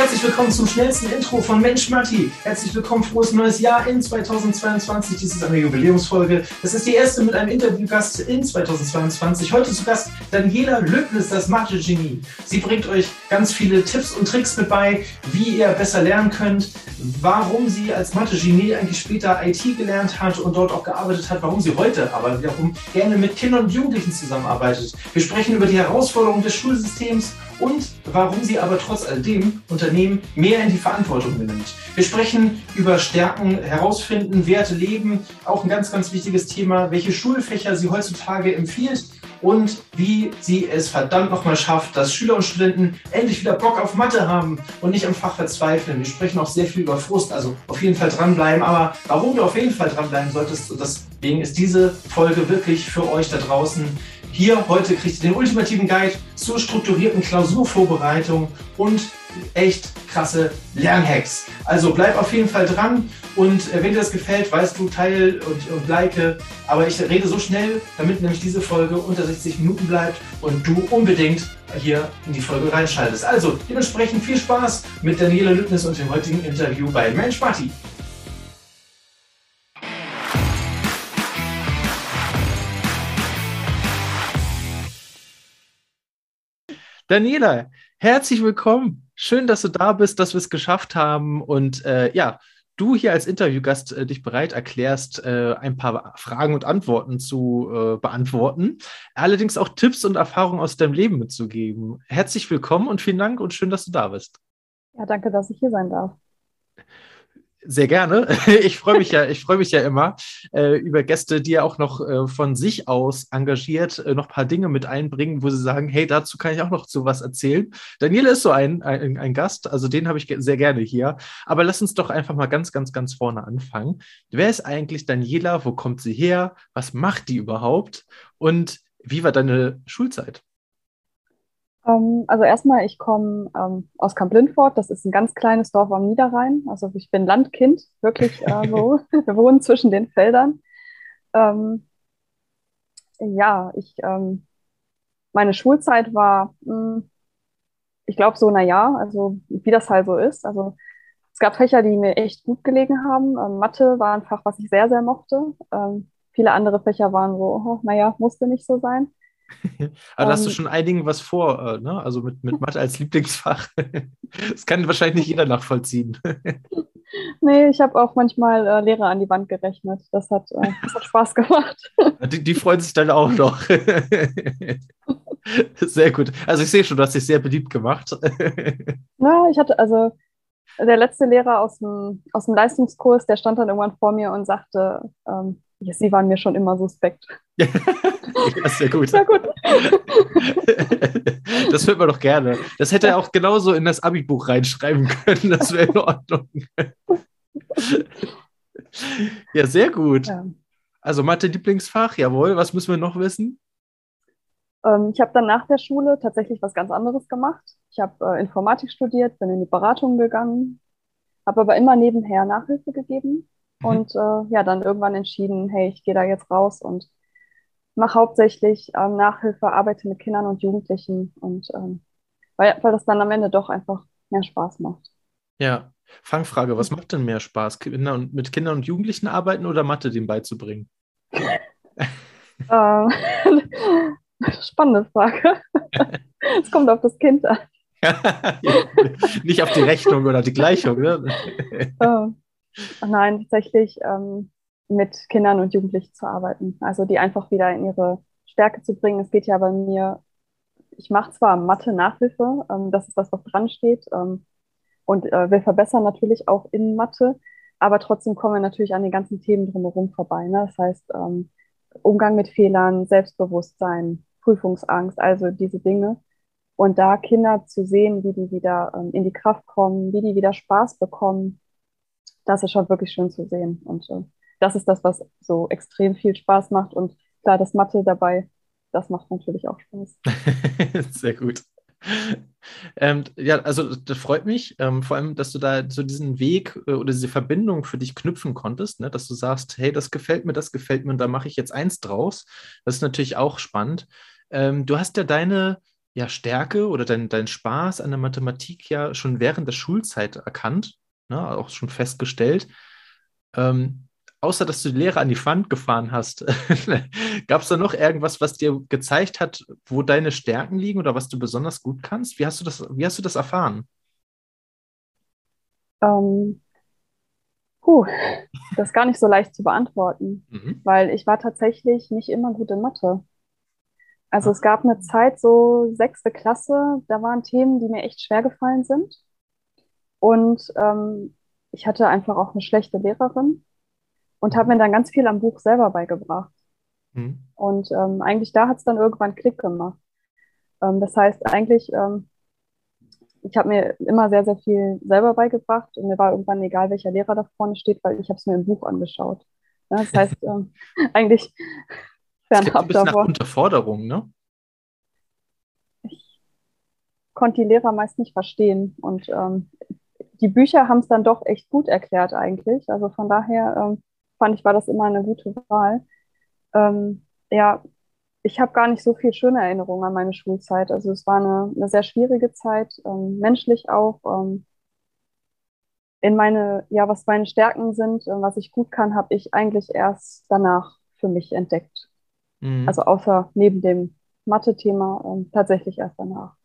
Give herzlich willkommen zum schnellsten Intro von Mensch Matti. Herzlich willkommen, frohes neues Jahr in 2022. Dies ist eine Jubiläumsfolge. Das ist die erste mit einem Interviewgast in 2022. Heute zu Gast Daniela Lübnis, das Mathe-Genie. Sie bringt euch ganz viele Tipps und Tricks mit bei, wie ihr besser lernen könnt, warum sie als Mathe-Genie eigentlich später IT gelernt hat und dort auch gearbeitet hat, warum sie heute aber wiederum gerne mit Kindern und Jugendlichen zusammenarbeitet. Wir sprechen über die Herausforderungen des Schulsystems und warum sie aber trotz alledem Unternehmen mehr in die Verantwortung nimmt. Wir sprechen über Stärken, herausfinden, Werte leben, auch ein ganz, ganz wichtiges Thema, welche Schulfächer sie heutzutage empfiehlt und wie sie es verdammt nochmal schafft, dass Schüler und Studenten endlich wieder Bock auf Mathe haben und nicht am Fach verzweifeln. Wir sprechen auch sehr viel über Frust, also auf jeden Fall dranbleiben. Aber warum du auf jeden Fall dranbleiben solltest, deswegen ist diese Folge wirklich für euch da draußen hier heute kriegt ihr den ultimativen Guide zur strukturierten Klausurvorbereitung und echt krasse Lernhacks. Also bleib auf jeden Fall dran und äh, wenn dir das gefällt, weißt du, teil und, und like. Aber ich rede so schnell, damit nämlich diese Folge unter 60 Minuten bleibt und du unbedingt hier in die Folge reinschaltest. Also dementsprechend viel Spaß mit Daniela Lübnis und dem heutigen Interview bei Mensch Party. Daniela, herzlich willkommen. Schön, dass du da bist, dass wir es geschafft haben und äh, ja, du hier als Interviewgast äh, dich bereit erklärst, äh, ein paar Fragen und Antworten zu äh, beantworten, allerdings auch Tipps und Erfahrungen aus deinem Leben mitzugeben. Herzlich willkommen und vielen Dank und schön, dass du da bist. Ja, danke, dass ich hier sein darf. Sehr gerne. Ich freue mich ja, ich freue mich ja immer äh, über Gäste, die ja auch noch äh, von sich aus engagiert äh, noch ein paar Dinge mit einbringen, wo sie sagen, hey, dazu kann ich auch noch zu was erzählen. Daniele ist so ein, ein, ein Gast, also den habe ich sehr gerne hier. Aber lass uns doch einfach mal ganz, ganz, ganz vorne anfangen. Wer ist eigentlich Daniela? Wo kommt sie her? Was macht die überhaupt? Und wie war deine Schulzeit? Ähm, also erstmal, ich komme ähm, aus Kamp-Lindfort. Das ist ein ganz kleines Dorf am Niederrhein. Also ich bin Landkind, wirklich äh, so. Wir wohnen zwischen den Feldern. Ähm, ja, ich, ähm, meine Schulzeit war, mh, hm, ich glaube, so, naja, also wie das halt so ist. Also es gab Fächer, die mir echt gut gelegen haben. Ähm, Mathe war ein Fach, was ich sehr, sehr mochte. Ähm, viele andere Fächer waren so, oh, naja, musste nicht so sein. Aber da hast du ähm. schon einigen was vor, äh, ne? Also mit, mit Mathe als Lieblingsfach. das kann wahrscheinlich nicht jeder nachvollziehen. nee, ich habe auch manchmal äh, Lehrer an die Wand gerechnet. Das hat, äh, das hat Spaß gemacht. die, die freuen sich dann auch noch. sehr gut. Also ich sehe schon, du hast dich sehr beliebt gemacht. ja, ich hatte, also der letzte Lehrer aus dem, aus dem Leistungskurs, der stand dann irgendwann vor mir und sagte, ähm, Sie waren mir schon immer suspekt. ja, sehr gut. Ja, gut. das hört man doch gerne. Das hätte er auch genauso in das Abi-Buch reinschreiben können. Das wäre in Ordnung. ja, sehr gut. Ja. Also Mathe-Lieblingsfach, jawohl. Was müssen wir noch wissen? Ähm, ich habe dann nach der Schule tatsächlich was ganz anderes gemacht. Ich habe äh, Informatik studiert, bin in die Beratung gegangen, habe aber immer nebenher Nachhilfe gegeben. Und äh, ja, dann irgendwann entschieden, hey, ich gehe da jetzt raus und mache hauptsächlich ähm, Nachhilfe, arbeite mit Kindern und Jugendlichen und ähm, weil, weil das dann am Ende doch einfach mehr Spaß macht. Ja, Fangfrage, was macht denn mehr Spaß? Kinder und, mit Kindern und Jugendlichen arbeiten oder Mathe dem beizubringen? Ähm, spannende Frage. Es kommt auf das Kind an. Nicht auf die Rechnung oder die Gleichung, ne? Nein, tatsächlich ähm, mit Kindern und Jugendlichen zu arbeiten. Also die einfach wieder in ihre Stärke zu bringen. Es geht ja bei mir, ich mache zwar Mathe-Nachhilfe, ähm, das ist das, was dran steht. Ähm, und äh, wir verbessern natürlich auch in Mathe, aber trotzdem kommen wir natürlich an den ganzen Themen drumherum vorbei. Ne? Das heißt, ähm, Umgang mit Fehlern, Selbstbewusstsein, Prüfungsangst, also diese Dinge. Und da Kinder zu sehen, wie die wieder ähm, in die Kraft kommen, wie die wieder Spaß bekommen, das ist schon wirklich schön zu sehen. Und äh, das ist das, was so extrem viel Spaß macht. Und klar, das Mathe dabei, das macht natürlich auch Spaß. Sehr gut. Ähm, ja, also das freut mich, ähm, vor allem, dass du da so diesen Weg äh, oder diese Verbindung für dich knüpfen konntest, ne? dass du sagst, hey, das gefällt mir, das gefällt mir und da mache ich jetzt eins draus. Das ist natürlich auch spannend. Ähm, du hast ja deine ja, Stärke oder dein, dein Spaß an der Mathematik ja schon während der Schulzeit erkannt, ne, auch schon festgestellt. Ähm, außer dass du die Lehre an die Wand gefahren hast, gab es da noch irgendwas, was dir gezeigt hat, wo deine Stärken liegen oder was du besonders gut kannst? Wie hast du das, wie hast du das erfahren? Ähm, puh, das ist gar nicht so leicht zu beantworten, mhm. weil ich war tatsächlich nicht immer gut in Mathe. Also es gab eine Zeit, so sechste Klasse, da waren Themen, die mir echt schwer gefallen sind. Und ähm, ich hatte einfach auch eine schlechte Lehrerin und habe mir dann ganz viel am Buch selber beigebracht. Mhm. Und ähm, eigentlich da hat es dann irgendwann Klick gemacht. Ähm, das heißt, eigentlich, ähm, ich habe mir immer sehr, sehr viel selber beigebracht und mir war irgendwann egal, welcher Lehrer da vorne steht, weil ich habe es mir im Buch angeschaut. Ja, das heißt, ähm, eigentlich fernab davon. Nach Unterforderung, ne? Ich konnte die Lehrer meist nicht verstehen und ähm, die Bücher haben es dann doch echt gut erklärt eigentlich. Also von daher ähm, fand ich, war das immer eine gute Wahl. Ähm, ja, ich habe gar nicht so viel schöne Erinnerungen an meine Schulzeit. Also es war eine, eine sehr schwierige Zeit, ähm, menschlich auch. Ähm, in meine, ja, was meine Stärken sind, äh, was ich gut kann, habe ich eigentlich erst danach für mich entdeckt. Mhm. Also außer neben dem Mathe-Thema ähm, tatsächlich erst danach.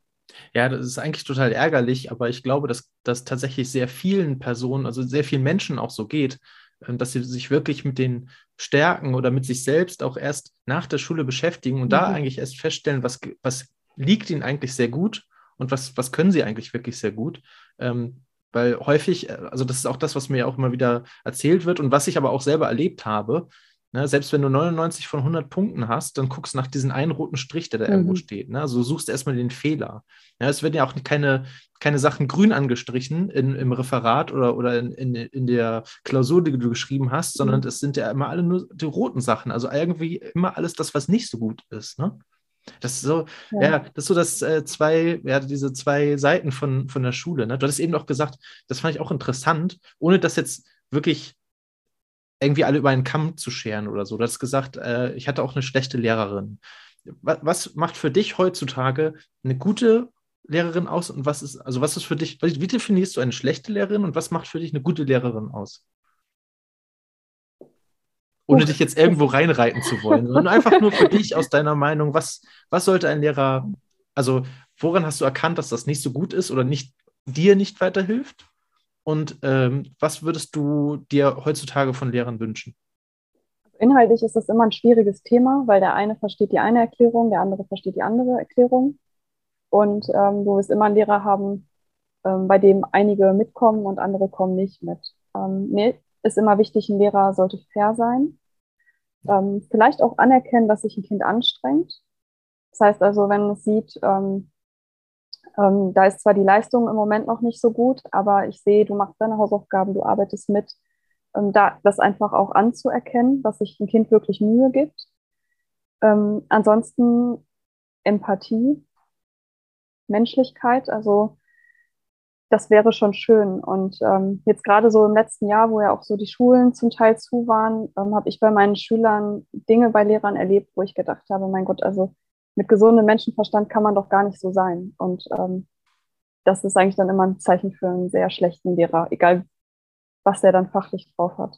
Ja, das ist eigentlich total ärgerlich, aber ich glaube, dass das tatsächlich sehr vielen Personen, also sehr vielen Menschen auch so geht, ähm, dass sie sich wirklich mit den Stärken oder mit sich selbst auch erst nach der Schule beschäftigen und mhm. da eigentlich erst feststellen, was, was liegt ihnen eigentlich sehr gut und was, was können sie eigentlich wirklich sehr gut. Ähm, weil häufig, äh, also das ist auch das, was mir auch immer wieder erzählt wird und was ich aber auch selber erlebt habe, Ne, selbst wenn du 99 von 100 Punkten hast, dann guckst du nach diesem einen roten Strich, der da mhm. irgendwo steht. Ne? Also suchst erstmal den Fehler. Ja, es werden ja auch keine, keine Sachen grün angestrichen in, im Referat oder, oder in, in, in der Klausur, die du geschrieben hast, sondern mhm. es sind ja immer alle nur die roten Sachen. Also irgendwie immer alles das, was nicht so gut ist. Ne? Das ist so, ja. ja. das ist so das äh, zwei, ja, diese zwei Seiten von, von der Schule. Ne? Du hattest eben auch gesagt, das fand ich auch interessant, ohne dass jetzt wirklich irgendwie alle über einen Kamm zu scheren oder so. Du hast gesagt, äh, ich hatte auch eine schlechte Lehrerin. Was, was, macht für dich heutzutage eine gute Lehrerin aus und was ist, also was ist für dich, wie definierst du eine schlechte Lehrerin und was macht für dich eine gute Lehrerin aus? Ohne Uff. dich jetzt irgendwo reinreiten zu wollen, sondern einfach nur für dich aus deiner Meinung, was, was sollte ein Lehrer, also woran hast du erkannt, dass das nicht so gut ist oder nicht, dir nicht weiterhilft? Und ähm, was würdest du dir heutzutage von Lehrern wünschen? Inhaltlich ist das immer ein schwieriges Thema, weil der eine versteht die eine Erklärung, der andere versteht die andere Erklärung. Und ähm, du wirst immer einen Lehrer haben, ähm, bei dem einige mitkommen und andere kommen nicht mit. Ähm, mir ist immer wichtig, ein Lehrer sollte fair sein. Ähm, vielleicht auch anerkennen, dass sich ein Kind anstrengt. Das heißt also, wenn es sieht, ähm, ähm, da ist zwar die Leistung im Moment noch nicht so gut, aber ich sehe, du machst deine Hausaufgaben, du arbeitest mit. Ähm, da, das einfach auch anzuerkennen, dass sich ein Kind wirklich Mühe gibt. Ähm, ansonsten Empathie, Menschlichkeit, also das wäre schon schön. Und ähm, jetzt gerade so im letzten Jahr, wo ja auch so die Schulen zum Teil zu waren, ähm, habe ich bei meinen Schülern Dinge bei Lehrern erlebt, wo ich gedacht habe, mein Gott, also mit gesundem Menschenverstand kann man doch gar nicht so sein. Und ähm, das ist eigentlich dann immer ein Zeichen für einen sehr schlechten Lehrer, egal was der dann fachlich drauf hat.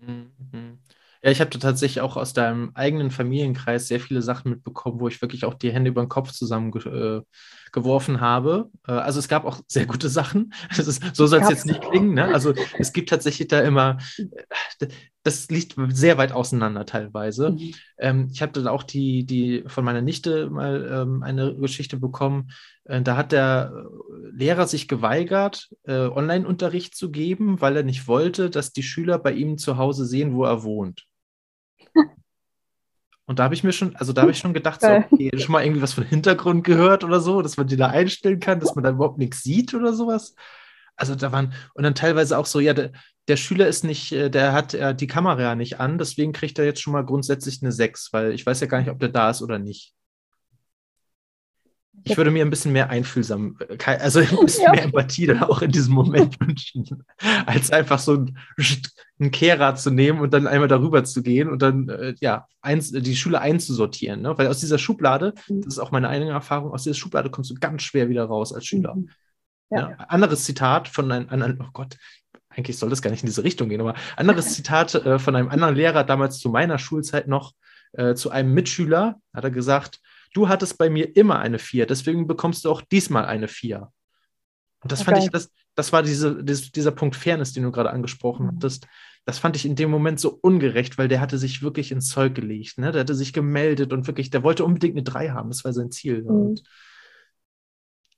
Mhm. Ja, ich habe tatsächlich auch aus deinem eigenen Familienkreis sehr viele Sachen mitbekommen, wo ich wirklich auch die Hände über den Kopf zusammengeworfen äh, habe. Äh, also es gab auch sehr gute Sachen. Ist, so soll es jetzt nicht klingen. Ne? Also es gibt tatsächlich da immer, äh, das liegt sehr weit auseinander teilweise. Mhm. Ähm, ich habe dann auch die, die von meiner Nichte mal ähm, eine Geschichte bekommen. Äh, da hat der Lehrer sich geweigert, äh, Online-Unterricht zu geben, weil er nicht wollte, dass die Schüler bei ihm zu Hause sehen, wo er wohnt. Und da habe ich mir schon, also da habe ich schon gedacht, so, okay, schon mal irgendwie was von Hintergrund gehört oder so, dass man die da einstellen kann, dass man da überhaupt nichts sieht oder sowas. Also da waren, und dann teilweise auch so, ja, der, der Schüler ist nicht, äh, der hat äh, die Kamera ja nicht an, deswegen kriegt er jetzt schon mal grundsätzlich eine 6, weil ich weiß ja gar nicht, ob der da ist oder nicht. ich würde mir ein bisschen mehr einfühlsam, äh, also ein bisschen ja. mehr Empathie dann auch in diesem Moment wünschen, als einfach so ein, ein Kehrer zu nehmen und dann einmal darüber zu gehen und dann äh, ja eins, die Schule einzusortieren. Ne? Weil aus dieser Schublade, mhm. das ist auch meine eigene Erfahrung, aus dieser Schublade kommst du ganz schwer wieder raus als Schüler. Mhm. Ja. Ja, anderes Zitat von einem anderen, oh Gott, eigentlich soll das gar nicht in diese Richtung gehen, aber anderes Zitat äh, von einem anderen Lehrer damals zu meiner Schulzeit noch, äh, zu einem Mitschüler, hat er gesagt, du hattest bei mir immer eine 4, deswegen bekommst du auch diesmal eine 4. Und das okay. fand ich, das, das war diese, das, dieser Punkt Fairness, den du gerade angesprochen mhm. hattest. Das fand ich in dem Moment so ungerecht, weil der hatte sich wirklich ins Zeug gelegt. Ne? Der hatte sich gemeldet und wirklich, der wollte unbedingt eine 3 haben. Das war sein Ziel. Mhm. Und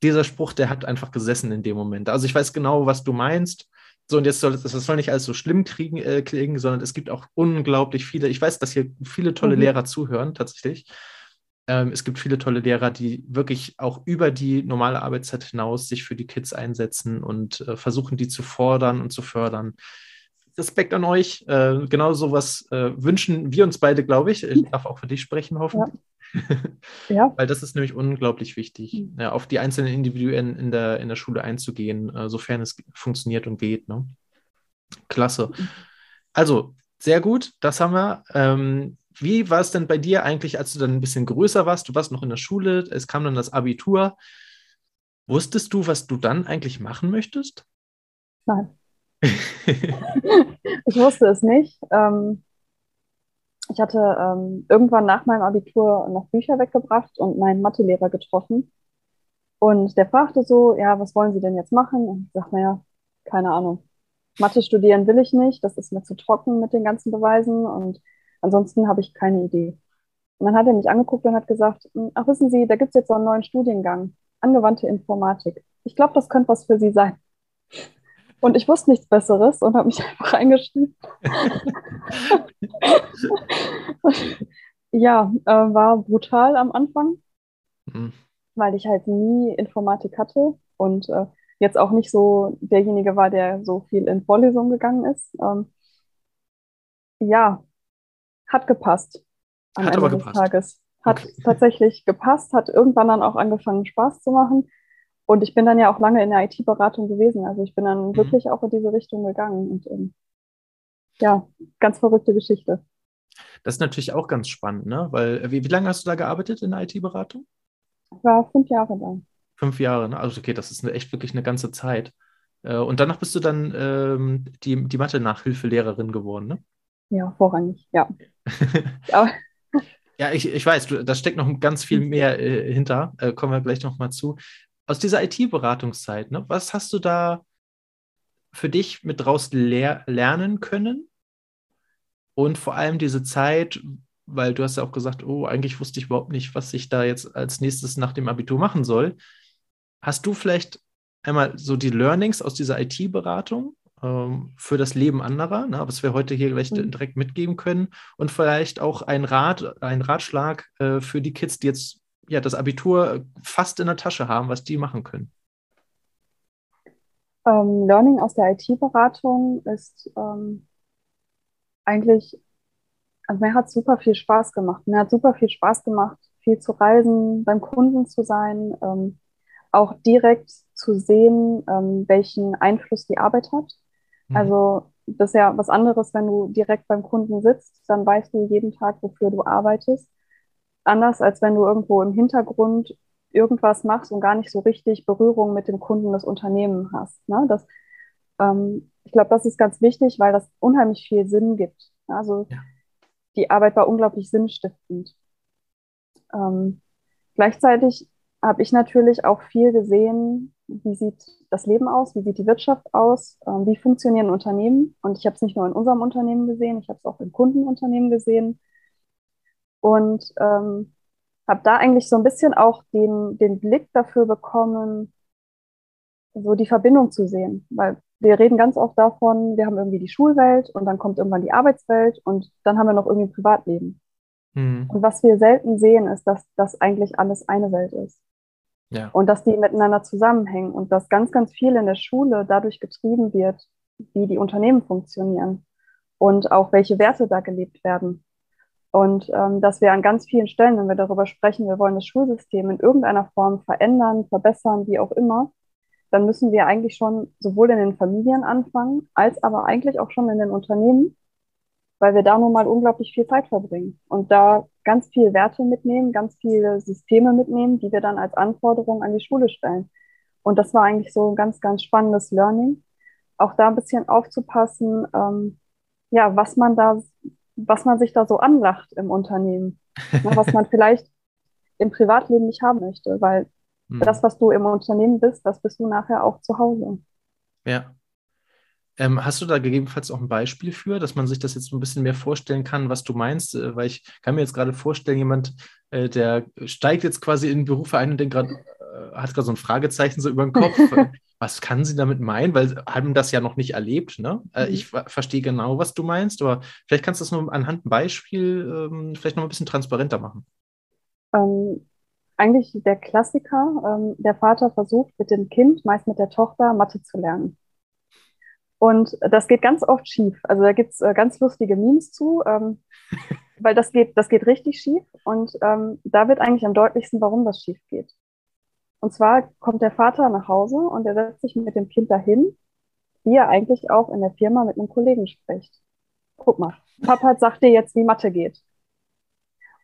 dieser Spruch, der hat einfach gesessen in dem Moment. Also ich weiß genau, was du meinst. So, und jetzt soll es, das soll nicht alles so schlimm kriegen, äh, klingen, sondern es gibt auch unglaublich viele, ich weiß, dass hier viele tolle mhm. Lehrer zuhören, tatsächlich. Ähm, es gibt viele tolle Lehrer, die wirklich auch über die normale Arbeitszeit hinaus sich für die Kids einsetzen und äh, versuchen, die zu fordern und zu fördern. Respekt an euch. Äh, genau sowas äh, wünschen wir uns beide, glaube ich. Ich darf auch für dich sprechen, hoffentlich. Ja. ja. Weil das ist nämlich unglaublich wichtig, mhm. ja, auf die einzelnen Individuen in der, in der Schule einzugehen, äh, sofern es funktioniert und geht. Ne? Klasse. Mhm. Also, sehr gut, das haben wir. Ähm, wie war es denn bei dir eigentlich, als du dann ein bisschen größer warst? Du warst noch in der Schule, es kam dann das Abitur. Wusstest du, was du dann eigentlich machen möchtest? Nein. ich wusste es nicht. Ähm, ich hatte ähm, irgendwann nach meinem Abitur noch Bücher weggebracht und meinen Mathelehrer getroffen. Und der fragte so, ja, was wollen Sie denn jetzt machen? Und ich sagte, naja, keine Ahnung. Mathe studieren will ich nicht, das ist mir zu trocken mit den ganzen Beweisen und Ansonsten habe ich keine Idee. Und dann hat er mich angeguckt und hat gesagt, hm, ach wissen Sie, da gibt es jetzt so einen neuen Studiengang, angewandte Informatik. Ich glaube, das könnte was für Sie sein. Und ich wusste nichts Besseres und habe mich einfach eingeschrieben. ja, äh, war brutal am Anfang, mhm. weil ich halt nie Informatik hatte und äh, jetzt auch nicht so derjenige war, der so viel in Vorlesungen gegangen ist. Ähm, ja, hat gepasst. Am hat Ende aber gepasst. Tages. Hat okay. tatsächlich gepasst, hat irgendwann dann auch angefangen, Spaß zu machen. Und ich bin dann ja auch lange in der IT-Beratung gewesen. Also ich bin dann mhm. wirklich auch in diese Richtung gegangen. Und ähm, ja, ganz verrückte Geschichte. Das ist natürlich auch ganz spannend, ne? Weil, wie, wie lange hast du da gearbeitet in der IT-Beratung? Ich war fünf Jahre da. Fünf Jahre, ne? Also okay, das ist eine, echt wirklich eine ganze Zeit. Äh, und danach bist du dann ähm, die, die Mathe-Nachhilfelehrerin geworden, ne? Ja, vorrangig, ja. ja, ich, ich weiß, da steckt noch ganz viel mehr äh, hinter. Äh, kommen wir gleich nochmal zu. Aus dieser IT-Beratungszeit, ne, was hast du da für dich mit draus lehr lernen können? Und vor allem diese Zeit, weil du hast ja auch gesagt, oh, eigentlich wusste ich überhaupt nicht, was ich da jetzt als nächstes nach dem Abitur machen soll. Hast du vielleicht einmal so die Learnings aus dieser IT-Beratung ähm, für das Leben anderer, ne, was wir heute hier gleich mhm. direkt mitgeben können und vielleicht auch ein Rat, ein Ratschlag äh, für die Kids, die jetzt ja das Abitur fast in der Tasche haben, was die machen können. Ähm, Learning aus der IT-Beratung ist ähm, eigentlich, also mir hat super viel Spaß gemacht. Mir hat super viel Spaß gemacht, viel zu reisen, beim Kunden zu sein, ähm, auch direkt zu sehen, ähm, welchen Einfluss die Arbeit hat. Mhm. Also das ist ja was anderes, wenn du direkt beim Kunden sitzt, dann weißt du jeden Tag, wofür du arbeitest. Anders als wenn du irgendwo im Hintergrund irgendwas machst und gar nicht so richtig Berührung mit dem Kunden des Unternehmens hast. Ne? Das, ähm, ich glaube, das ist ganz wichtig, weil das unheimlich viel Sinn gibt. Also ja. die Arbeit war unglaublich sinnstiftend. Ähm, gleichzeitig habe ich natürlich auch viel gesehen, wie sieht das Leben aus, wie sieht die Wirtschaft aus, ähm, wie funktionieren Unternehmen. Und ich habe es nicht nur in unserem Unternehmen gesehen, ich habe es auch in Kundenunternehmen gesehen. Und ähm, habe da eigentlich so ein bisschen auch den, den Blick dafür bekommen, so die Verbindung zu sehen. Weil wir reden ganz oft davon, wir haben irgendwie die Schulwelt und dann kommt irgendwann die Arbeitswelt und dann haben wir noch irgendwie ein Privatleben. Mhm. Und was wir selten sehen, ist, dass das eigentlich alles eine Welt ist. Ja. Und dass die miteinander zusammenhängen und dass ganz, ganz viel in der Schule dadurch getrieben wird, wie die Unternehmen funktionieren und auch welche Werte da gelebt werden. Und ähm, dass wir an ganz vielen Stellen, wenn wir darüber sprechen, wir wollen das Schulsystem in irgendeiner Form verändern, verbessern, wie auch immer, dann müssen wir eigentlich schon sowohl in den Familien anfangen, als aber eigentlich auch schon in den Unternehmen, weil wir da nun mal unglaublich viel Zeit verbringen und da ganz viel Werte mitnehmen, ganz viele Systeme mitnehmen, die wir dann als Anforderungen an die Schule stellen. Und das war eigentlich so ein ganz, ganz spannendes Learning, auch da ein bisschen aufzupassen, ähm, ja, was man da, was man sich da so anlacht im Unternehmen, ne, was man vielleicht im Privatleben nicht haben möchte, weil hm. das, was du im Unternehmen bist, das bist du nachher auch zu Hause. Ja. Ähm, hast du da gegebenenfalls auch ein Beispiel für, dass man sich das jetzt ein bisschen mehr vorstellen kann, was du meinst? Äh, weil ich kann mir jetzt gerade vorstellen, jemand, äh, der steigt jetzt quasi in Berufe ein und denkt gerade, hat gerade so ein Fragezeichen so über den Kopf. was kann sie damit meinen? Weil sie haben das ja noch nicht erlebt. Ne? Äh, mhm. Ich verstehe genau, was du meinst, aber vielleicht kannst du das nur anhand ein Beispiel ähm, vielleicht noch ein bisschen transparenter machen. Ähm, eigentlich der Klassiker. Ähm, der Vater versucht mit dem Kind, meist mit der Tochter, Mathe zu lernen. Und das geht ganz oft schief. Also da gibt es äh, ganz lustige Memes zu, ähm, weil das geht, das geht richtig schief. Und ähm, da wird eigentlich am deutlichsten, warum das schief geht. Und zwar kommt der Vater nach Hause und er setzt sich mit dem Kind dahin, wie er eigentlich auch in der Firma mit einem Kollegen spricht. Guck mal, Papa sagt dir jetzt, wie Mathe geht.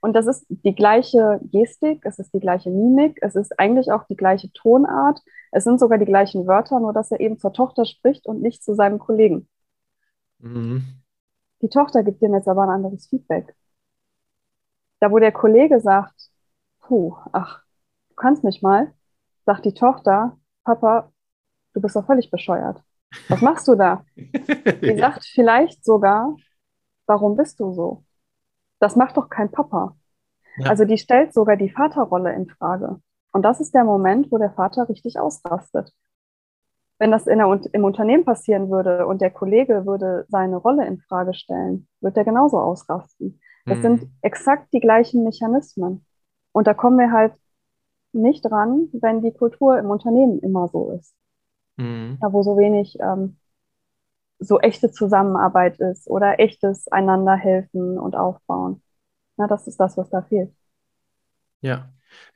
Und das ist die gleiche Gestik, es ist die gleiche Mimik, es ist eigentlich auch die gleiche Tonart, es sind sogar die gleichen Wörter, nur dass er eben zur Tochter spricht und nicht zu seinem Kollegen. Mhm. Die Tochter gibt ihm jetzt aber ein anderes Feedback. Da, wo der Kollege sagt, puh, ach, du kannst mich mal, sagt die Tochter, Papa, du bist doch völlig bescheuert. Was machst du da? Die sagt vielleicht sogar, warum bist du so? Das macht doch kein Papa. Ja. Also die stellt sogar die Vaterrolle in Frage. Und das ist der Moment, wo der Vater richtig ausrastet. Wenn das in der, im Unternehmen passieren würde und der Kollege würde seine Rolle in Frage stellen, wird er genauso ausrasten. Das mhm. sind exakt die gleichen Mechanismen. Und da kommen wir halt nicht dran, wenn die Kultur im Unternehmen immer so ist. Mhm. Da wo so wenig ähm, so echte Zusammenarbeit ist oder echtes einander helfen und aufbauen. Na, das ist das, was da fehlt. Ja,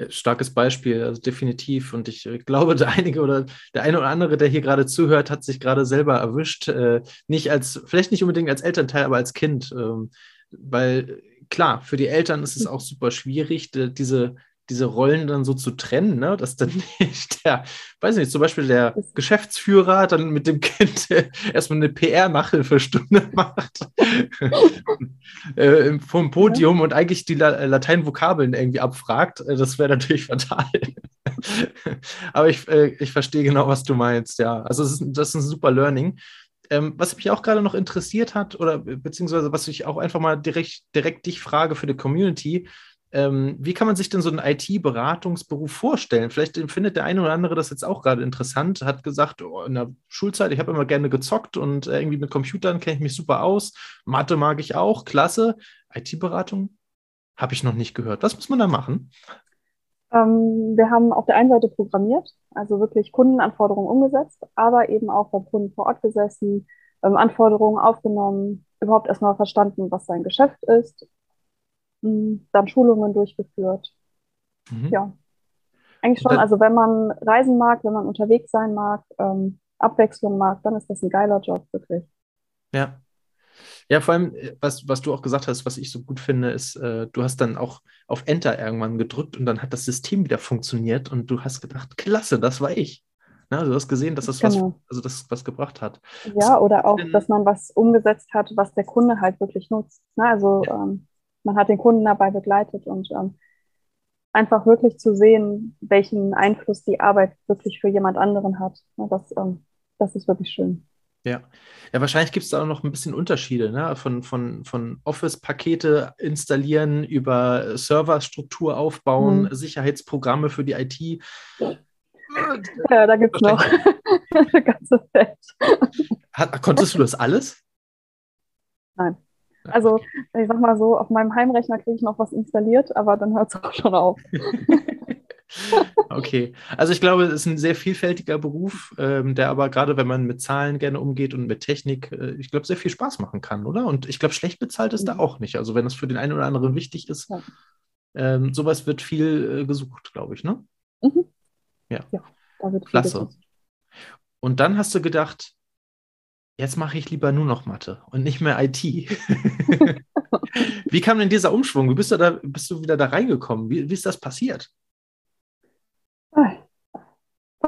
starkes Beispiel, also definitiv. Und ich äh, glaube, der einige oder der eine oder andere, der hier gerade zuhört, hat sich gerade selber erwischt. Äh, nicht als, vielleicht nicht unbedingt als Elternteil, aber als Kind. Ähm, weil klar, für die Eltern ist es auch super schwierig, diese diese Rollen dann so zu trennen, ne? dass dann nicht der, weiß nicht, zum Beispiel der Geschäftsführer dann mit dem Kind erstmal eine PR-Nachhilfestunde macht äh, vom Podium und eigentlich die La Lateinvokabeln irgendwie abfragt. Äh, das wäre natürlich fatal. Aber ich, äh, ich verstehe genau, was du meinst, ja. Also ist, das ist ein super Learning. Ähm, was mich auch gerade noch interessiert hat, oder beziehungsweise was ich auch einfach mal direkt, direkt dich frage für die Community, ähm, wie kann man sich denn so einen IT-Beratungsberuf vorstellen? Vielleicht findet der eine oder andere das jetzt auch gerade interessant, hat gesagt, oh, in der Schulzeit, ich habe immer gerne gezockt und äh, irgendwie mit Computern kenne ich mich super aus. Mathe mag ich auch, klasse. IT-Beratung habe ich noch nicht gehört. Was muss man da machen? Ähm, wir haben auf der einen Seite programmiert, also wirklich Kundenanforderungen umgesetzt, aber eben auch beim Kunden vor Ort gesessen, ähm, Anforderungen aufgenommen, überhaupt erstmal verstanden, was sein Geschäft ist, dann Schulungen durchgeführt. Mhm. Ja, eigentlich schon. Also wenn man reisen mag, wenn man unterwegs sein mag, ähm, Abwechslung mag, dann ist das ein geiler Job, wirklich. Ja. Ja, vor allem, äh, was, was du auch gesagt hast, was ich so gut finde, ist, äh, du hast dann auch auf Enter irgendwann gedrückt und dann hat das System wieder funktioniert und du hast gedacht, klasse, das war ich. Na, also du hast gesehen, dass das genau. was, also das was gebracht hat. Ja, oder auch, dass man was umgesetzt hat, was der Kunde halt wirklich nutzt. Na, also ja. ähm, man hat den Kunden dabei begleitet und ähm, einfach wirklich zu sehen, welchen Einfluss die Arbeit wirklich für jemand anderen hat. Das, ähm, das ist wirklich schön. Ja. ja, wahrscheinlich gibt es da auch noch ein bisschen Unterschiede, ne? von, von, von Office-Pakete installieren über Serverstruktur aufbauen, mhm. Sicherheitsprogramme für die IT. Ja, da gibt es noch eine ganze Welt. Hat, konntest du das alles? Nein. Also, ich sag mal so, auf meinem Heimrechner kriege ich noch was installiert, aber dann hört es auch schon auf. Okay, also ich glaube, es ist ein sehr vielfältiger Beruf, ähm, der aber gerade, wenn man mit Zahlen gerne umgeht und mit Technik, äh, ich glaube, sehr viel Spaß machen kann, oder? Und ich glaube, schlecht bezahlt ist mhm. da auch nicht. Also wenn es für den einen oder anderen wichtig ist, ja. ähm, sowas wird viel äh, gesucht, glaube ich, ne? Mhm. Ja. ja da wird Klasse. Und dann hast du gedacht, jetzt mache ich lieber nur noch Mathe und nicht mehr IT. wie kam denn dieser Umschwung? Wie bist du, da, bist du wieder da reingekommen? Wie, wie ist das passiert?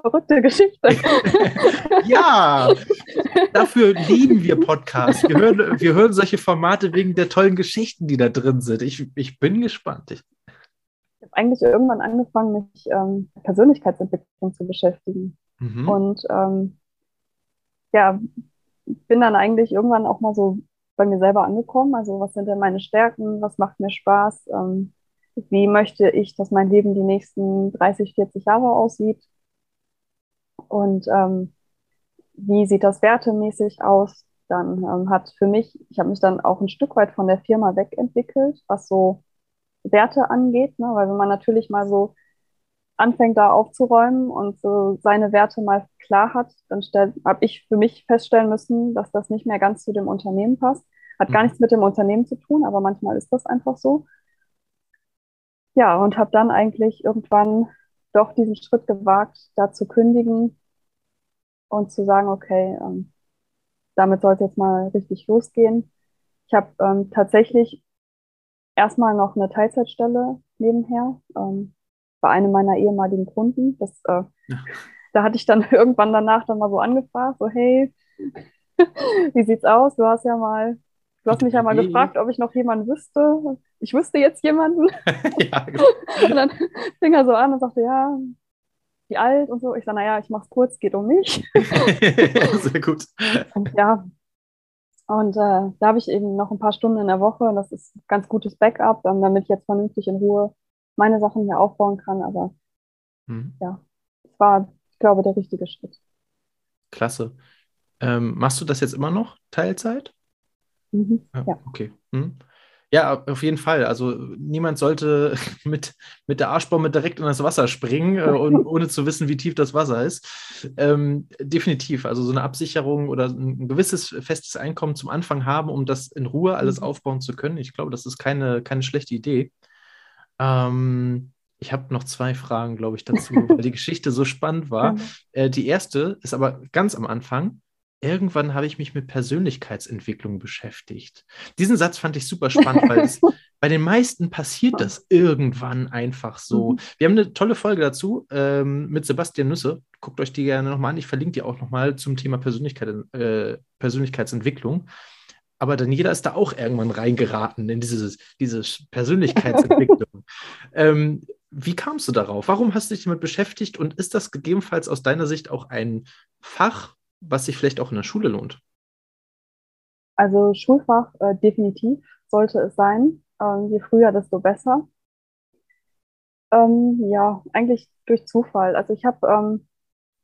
Verrückte Geschichte. ja, dafür lieben wir Podcasts. Wir hören, wir hören solche Formate wegen der tollen Geschichten, die da drin sind. Ich, ich bin gespannt. Ich, ich habe eigentlich irgendwann angefangen, mich ähm, Persönlichkeitsentwicklung zu beschäftigen. Mhm. Und ähm, ja, bin dann eigentlich irgendwann auch mal so bei mir selber angekommen. Also was sind denn meine Stärken? Was macht mir Spaß? Ähm, wie möchte ich, dass mein Leben die nächsten 30, 40 Jahre aussieht? Und ähm, wie sieht das wertemäßig aus? Dann ähm, hat für mich, ich habe mich dann auch ein Stück weit von der Firma wegentwickelt, was so Werte angeht, ne? weil wenn man natürlich mal so anfängt da aufzuräumen und so seine Werte mal klar hat, dann habe ich für mich feststellen müssen, dass das nicht mehr ganz zu dem Unternehmen passt. Hat gar mhm. nichts mit dem Unternehmen zu tun, aber manchmal ist das einfach so. Ja, und habe dann eigentlich irgendwann doch diesen Schritt gewagt, da zu kündigen und zu sagen, okay, ähm, damit soll es jetzt mal richtig losgehen. Ich habe ähm, tatsächlich erstmal noch eine Teilzeitstelle nebenher ähm, bei einem meiner ehemaligen Kunden. Das, äh, ja. Da hatte ich dann irgendwann danach dann mal so angefragt, so hey, wie sieht's aus? Du hast ja mal Du hast mich ja mal gefragt, ob ich noch jemanden wüsste. Ich wüsste jetzt jemanden. ja, genau. Und dann fing er so an und sagte, ja, wie alt und so. Ich sage, naja, ich mache es kurz, geht um mich. Sehr gut. Und ja, und äh, da habe ich eben noch ein paar Stunden in der Woche und das ist ganz gutes Backup, damit ich jetzt vernünftig in Ruhe meine Sachen hier aufbauen kann. Aber mhm. ja, es war, ich glaube, der richtige Schritt. Klasse. Ähm, machst du das jetzt immer noch, Teilzeit? Mhm. Ja, Okay. Mhm. Ja, auf jeden Fall. Also niemand sollte mit, mit der Arschbombe direkt in das Wasser springen, äh, und, ohne zu wissen, wie tief das Wasser ist. Ähm, definitiv. Also so eine Absicherung oder ein gewisses festes Einkommen zum Anfang haben, um das in Ruhe alles mhm. aufbauen zu können. Ich glaube, das ist keine, keine schlechte Idee. Ähm, ich habe noch zwei Fragen, glaube ich, dazu, weil die Geschichte so spannend war. Äh, die erste ist aber ganz am Anfang irgendwann habe ich mich mit Persönlichkeitsentwicklung beschäftigt. Diesen Satz fand ich super spannend, weil es, bei den meisten passiert das irgendwann einfach so. Mhm. Wir haben eine tolle Folge dazu ähm, mit Sebastian Nüsse. Guckt euch die gerne nochmal an. Ich verlinke die auch nochmal zum Thema Persönlichkeit, äh, Persönlichkeitsentwicklung. Aber Daniela ist da auch irgendwann reingeraten in dieses, diese Persönlichkeitsentwicklung. ähm, wie kamst du darauf? Warum hast du dich damit beschäftigt und ist das gegebenenfalls aus deiner Sicht auch ein Fach, was sich vielleicht auch in der Schule lohnt? Also Schulfach äh, definitiv sollte es sein. Ähm, je früher, desto besser. Ähm, ja, eigentlich durch Zufall. Also ich habe ähm,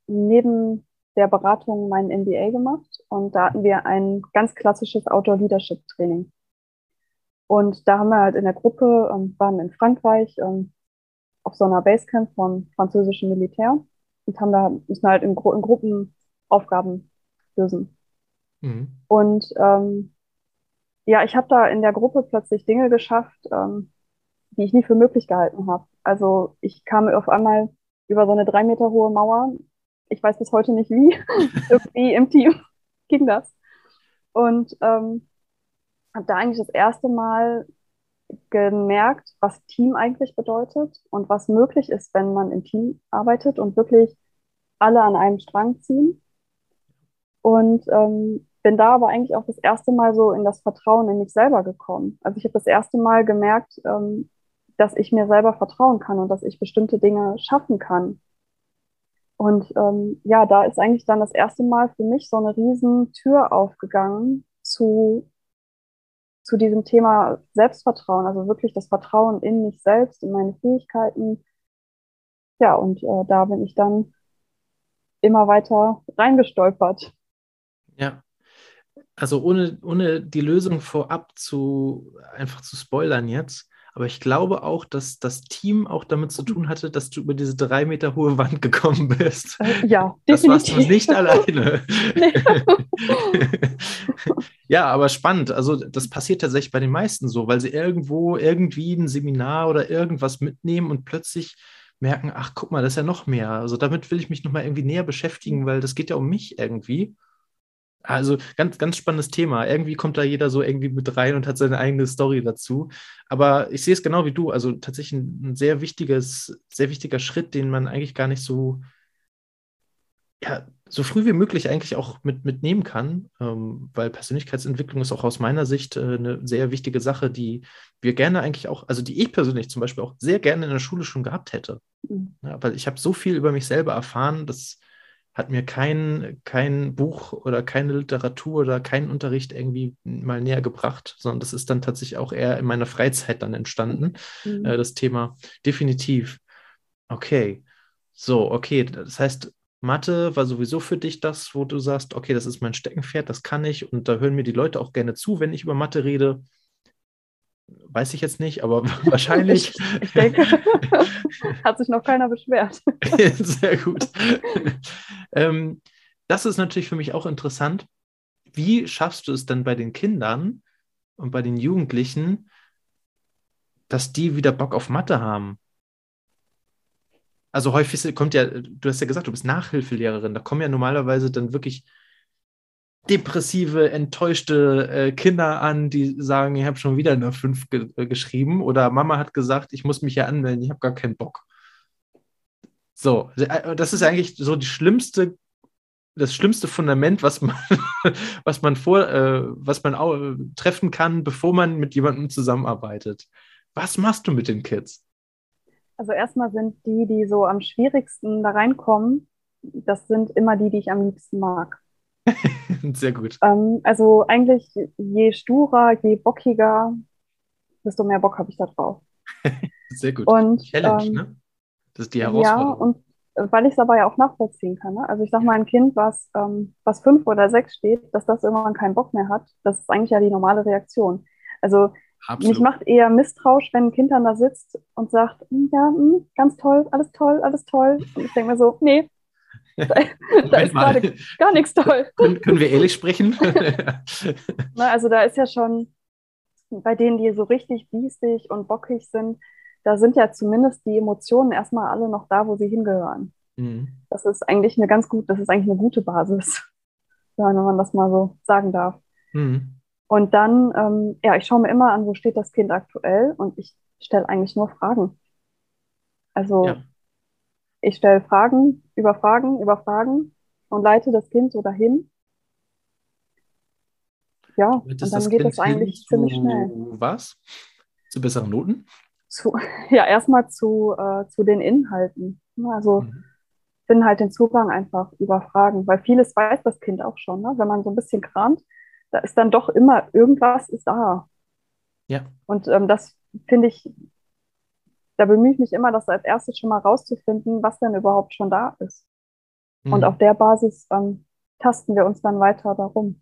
neben der Beratung mein MBA gemacht und da hatten wir ein ganz klassisches Outdoor-Leadership-Training. Und da haben wir halt in der Gruppe, ähm, waren in Frankreich ähm, auf so einer Basecamp vom französischen Militär und haben da, müssen halt in, Gru in Gruppen Aufgaben lösen. Mhm. Und ähm, ja, ich habe da in der Gruppe plötzlich Dinge geschafft, ähm, die ich nie für möglich gehalten habe. Also ich kam auf einmal über so eine drei Meter hohe Mauer. Ich weiß bis heute nicht wie. Irgendwie im Team ging das. Und ähm, habe da eigentlich das erste Mal gemerkt, was Team eigentlich bedeutet und was möglich ist, wenn man im Team arbeitet und wirklich alle an einem Strang ziehen. Und ähm, bin da aber eigentlich auch das erste Mal so in das Vertrauen in mich selber gekommen. Also ich habe das erste Mal gemerkt, ähm, dass ich mir selber vertrauen kann und dass ich bestimmte Dinge schaffen kann. Und ähm, ja, da ist eigentlich dann das erste Mal für mich so eine riesen Tür aufgegangen zu, zu diesem Thema Selbstvertrauen, also wirklich das Vertrauen in mich selbst, in meine Fähigkeiten. Ja, und äh, da bin ich dann immer weiter reingestolpert. Ja. Also ohne, ohne die Lösung vorab zu einfach zu spoilern jetzt. Aber ich glaube auch, dass das Team auch damit zu tun hatte, dass du über diese drei Meter hohe Wand gekommen bist. Äh, ja, das definitiv. warst du nicht alleine. ja, aber spannend. Also das passiert tatsächlich bei den meisten so, weil sie irgendwo irgendwie ein Seminar oder irgendwas mitnehmen und plötzlich merken, ach guck mal, das ist ja noch mehr. Also damit will ich mich nochmal irgendwie näher beschäftigen, weil das geht ja um mich irgendwie. Also ganz, ganz spannendes Thema. Irgendwie kommt da jeder so irgendwie mit rein und hat seine eigene Story dazu. Aber ich sehe es genau wie du. Also tatsächlich ein, sehr wichtiges, sehr wichtiger Schritt, den man eigentlich gar nicht so, ja, so früh wie möglich eigentlich auch mit, mitnehmen kann, ähm, weil Persönlichkeitsentwicklung ist auch aus meiner Sicht äh, eine sehr wichtige Sache, die wir gerne eigentlich auch, also die ich persönlich zum Beispiel auch sehr gerne in der Schule schon gehabt hätte. Mhm. Ja, weil ich habe so viel über mich selber erfahren, dass hat mir kein, kein Buch oder keine Literatur oder kein Unterricht irgendwie mal näher gebracht, sondern das ist dann tatsächlich auch eher in meiner Freizeit dann entstanden, mhm. äh, das Thema. Definitiv. Okay. So, okay. Das heißt, Mathe war sowieso für dich das, wo du sagst, okay, das ist mein Steckenpferd, das kann ich und da hören mir die Leute auch gerne zu, wenn ich über Mathe rede. Weiß ich jetzt nicht, aber wahrscheinlich. Ich, ich denke, hat sich noch keiner beschwert. Sehr gut. Ähm, das ist natürlich für mich auch interessant. Wie schaffst du es dann bei den Kindern und bei den Jugendlichen, dass die wieder Bock auf Mathe haben? Also häufig kommt ja, du hast ja gesagt, du bist Nachhilfelehrerin, da kommen ja normalerweise dann wirklich depressive, enttäuschte äh, Kinder an, die sagen, ich habe schon wieder eine 5 ge äh, geschrieben oder Mama hat gesagt, ich muss mich ja anmelden, ich habe gar keinen Bock. So, äh, das ist eigentlich so die schlimmste, das schlimmste Fundament, was man, was man vor, äh, was man auch, treffen kann, bevor man mit jemandem zusammenarbeitet. Was machst du mit den Kids? Also erstmal sind die, die so am schwierigsten da reinkommen, das sind immer die, die ich am liebsten mag. Sehr gut. Ähm, also eigentlich je sturer, je bockiger, desto mehr Bock habe ich da drauf. Sehr gut. Und, Challenge, ähm, ne? Das ist die Herausforderung. Ja, und weil ich es aber ja auch nachvollziehen kann. Ne? Also ich sage mal, ein Kind, was, ähm, was fünf oder sechs steht, dass das irgendwann keinen Bock mehr hat, das ist eigentlich ja die normale Reaktion. Also Absolut. mich macht eher misstrauisch, wenn ein Kind dann da sitzt und sagt, hm, ja, mh, hm, ganz toll, alles toll, alles toll. Und ich denke mir so, nee, da, da ist gerade gar nichts toll. Können, können wir ehrlich sprechen? Na, also da ist ja schon bei denen, die so richtig biestig und bockig sind, da sind ja zumindest die Emotionen erstmal alle noch da, wo sie hingehören. Mhm. Das ist eigentlich eine ganz gut, das ist eigentlich eine gute Basis, wenn man das mal so sagen darf. Mhm. Und dann, ähm, ja, ich schaue mir immer an, wo steht das Kind aktuell und ich stelle eigentlich nur Fragen. Also ja. Ich stelle Fragen über Fragen über Fragen und leite das Kind so dahin. Ja, und dann geht es eigentlich ziemlich schnell. Was? Zu besseren Noten? zu, ja, erstmal zu, äh, zu den Inhalten. Also mhm. bin halt den Zugang einfach überfragen, weil vieles weiß das Kind auch schon. Ne? Wenn man so ein bisschen kramt, da ist dann doch immer irgendwas ist da. Ja. Und ähm, das finde ich, da bemühe ich mich immer, das als erstes schon mal rauszufinden, was denn überhaupt schon da ist. Mhm. Und auf der Basis ähm, tasten wir uns dann weiter darum.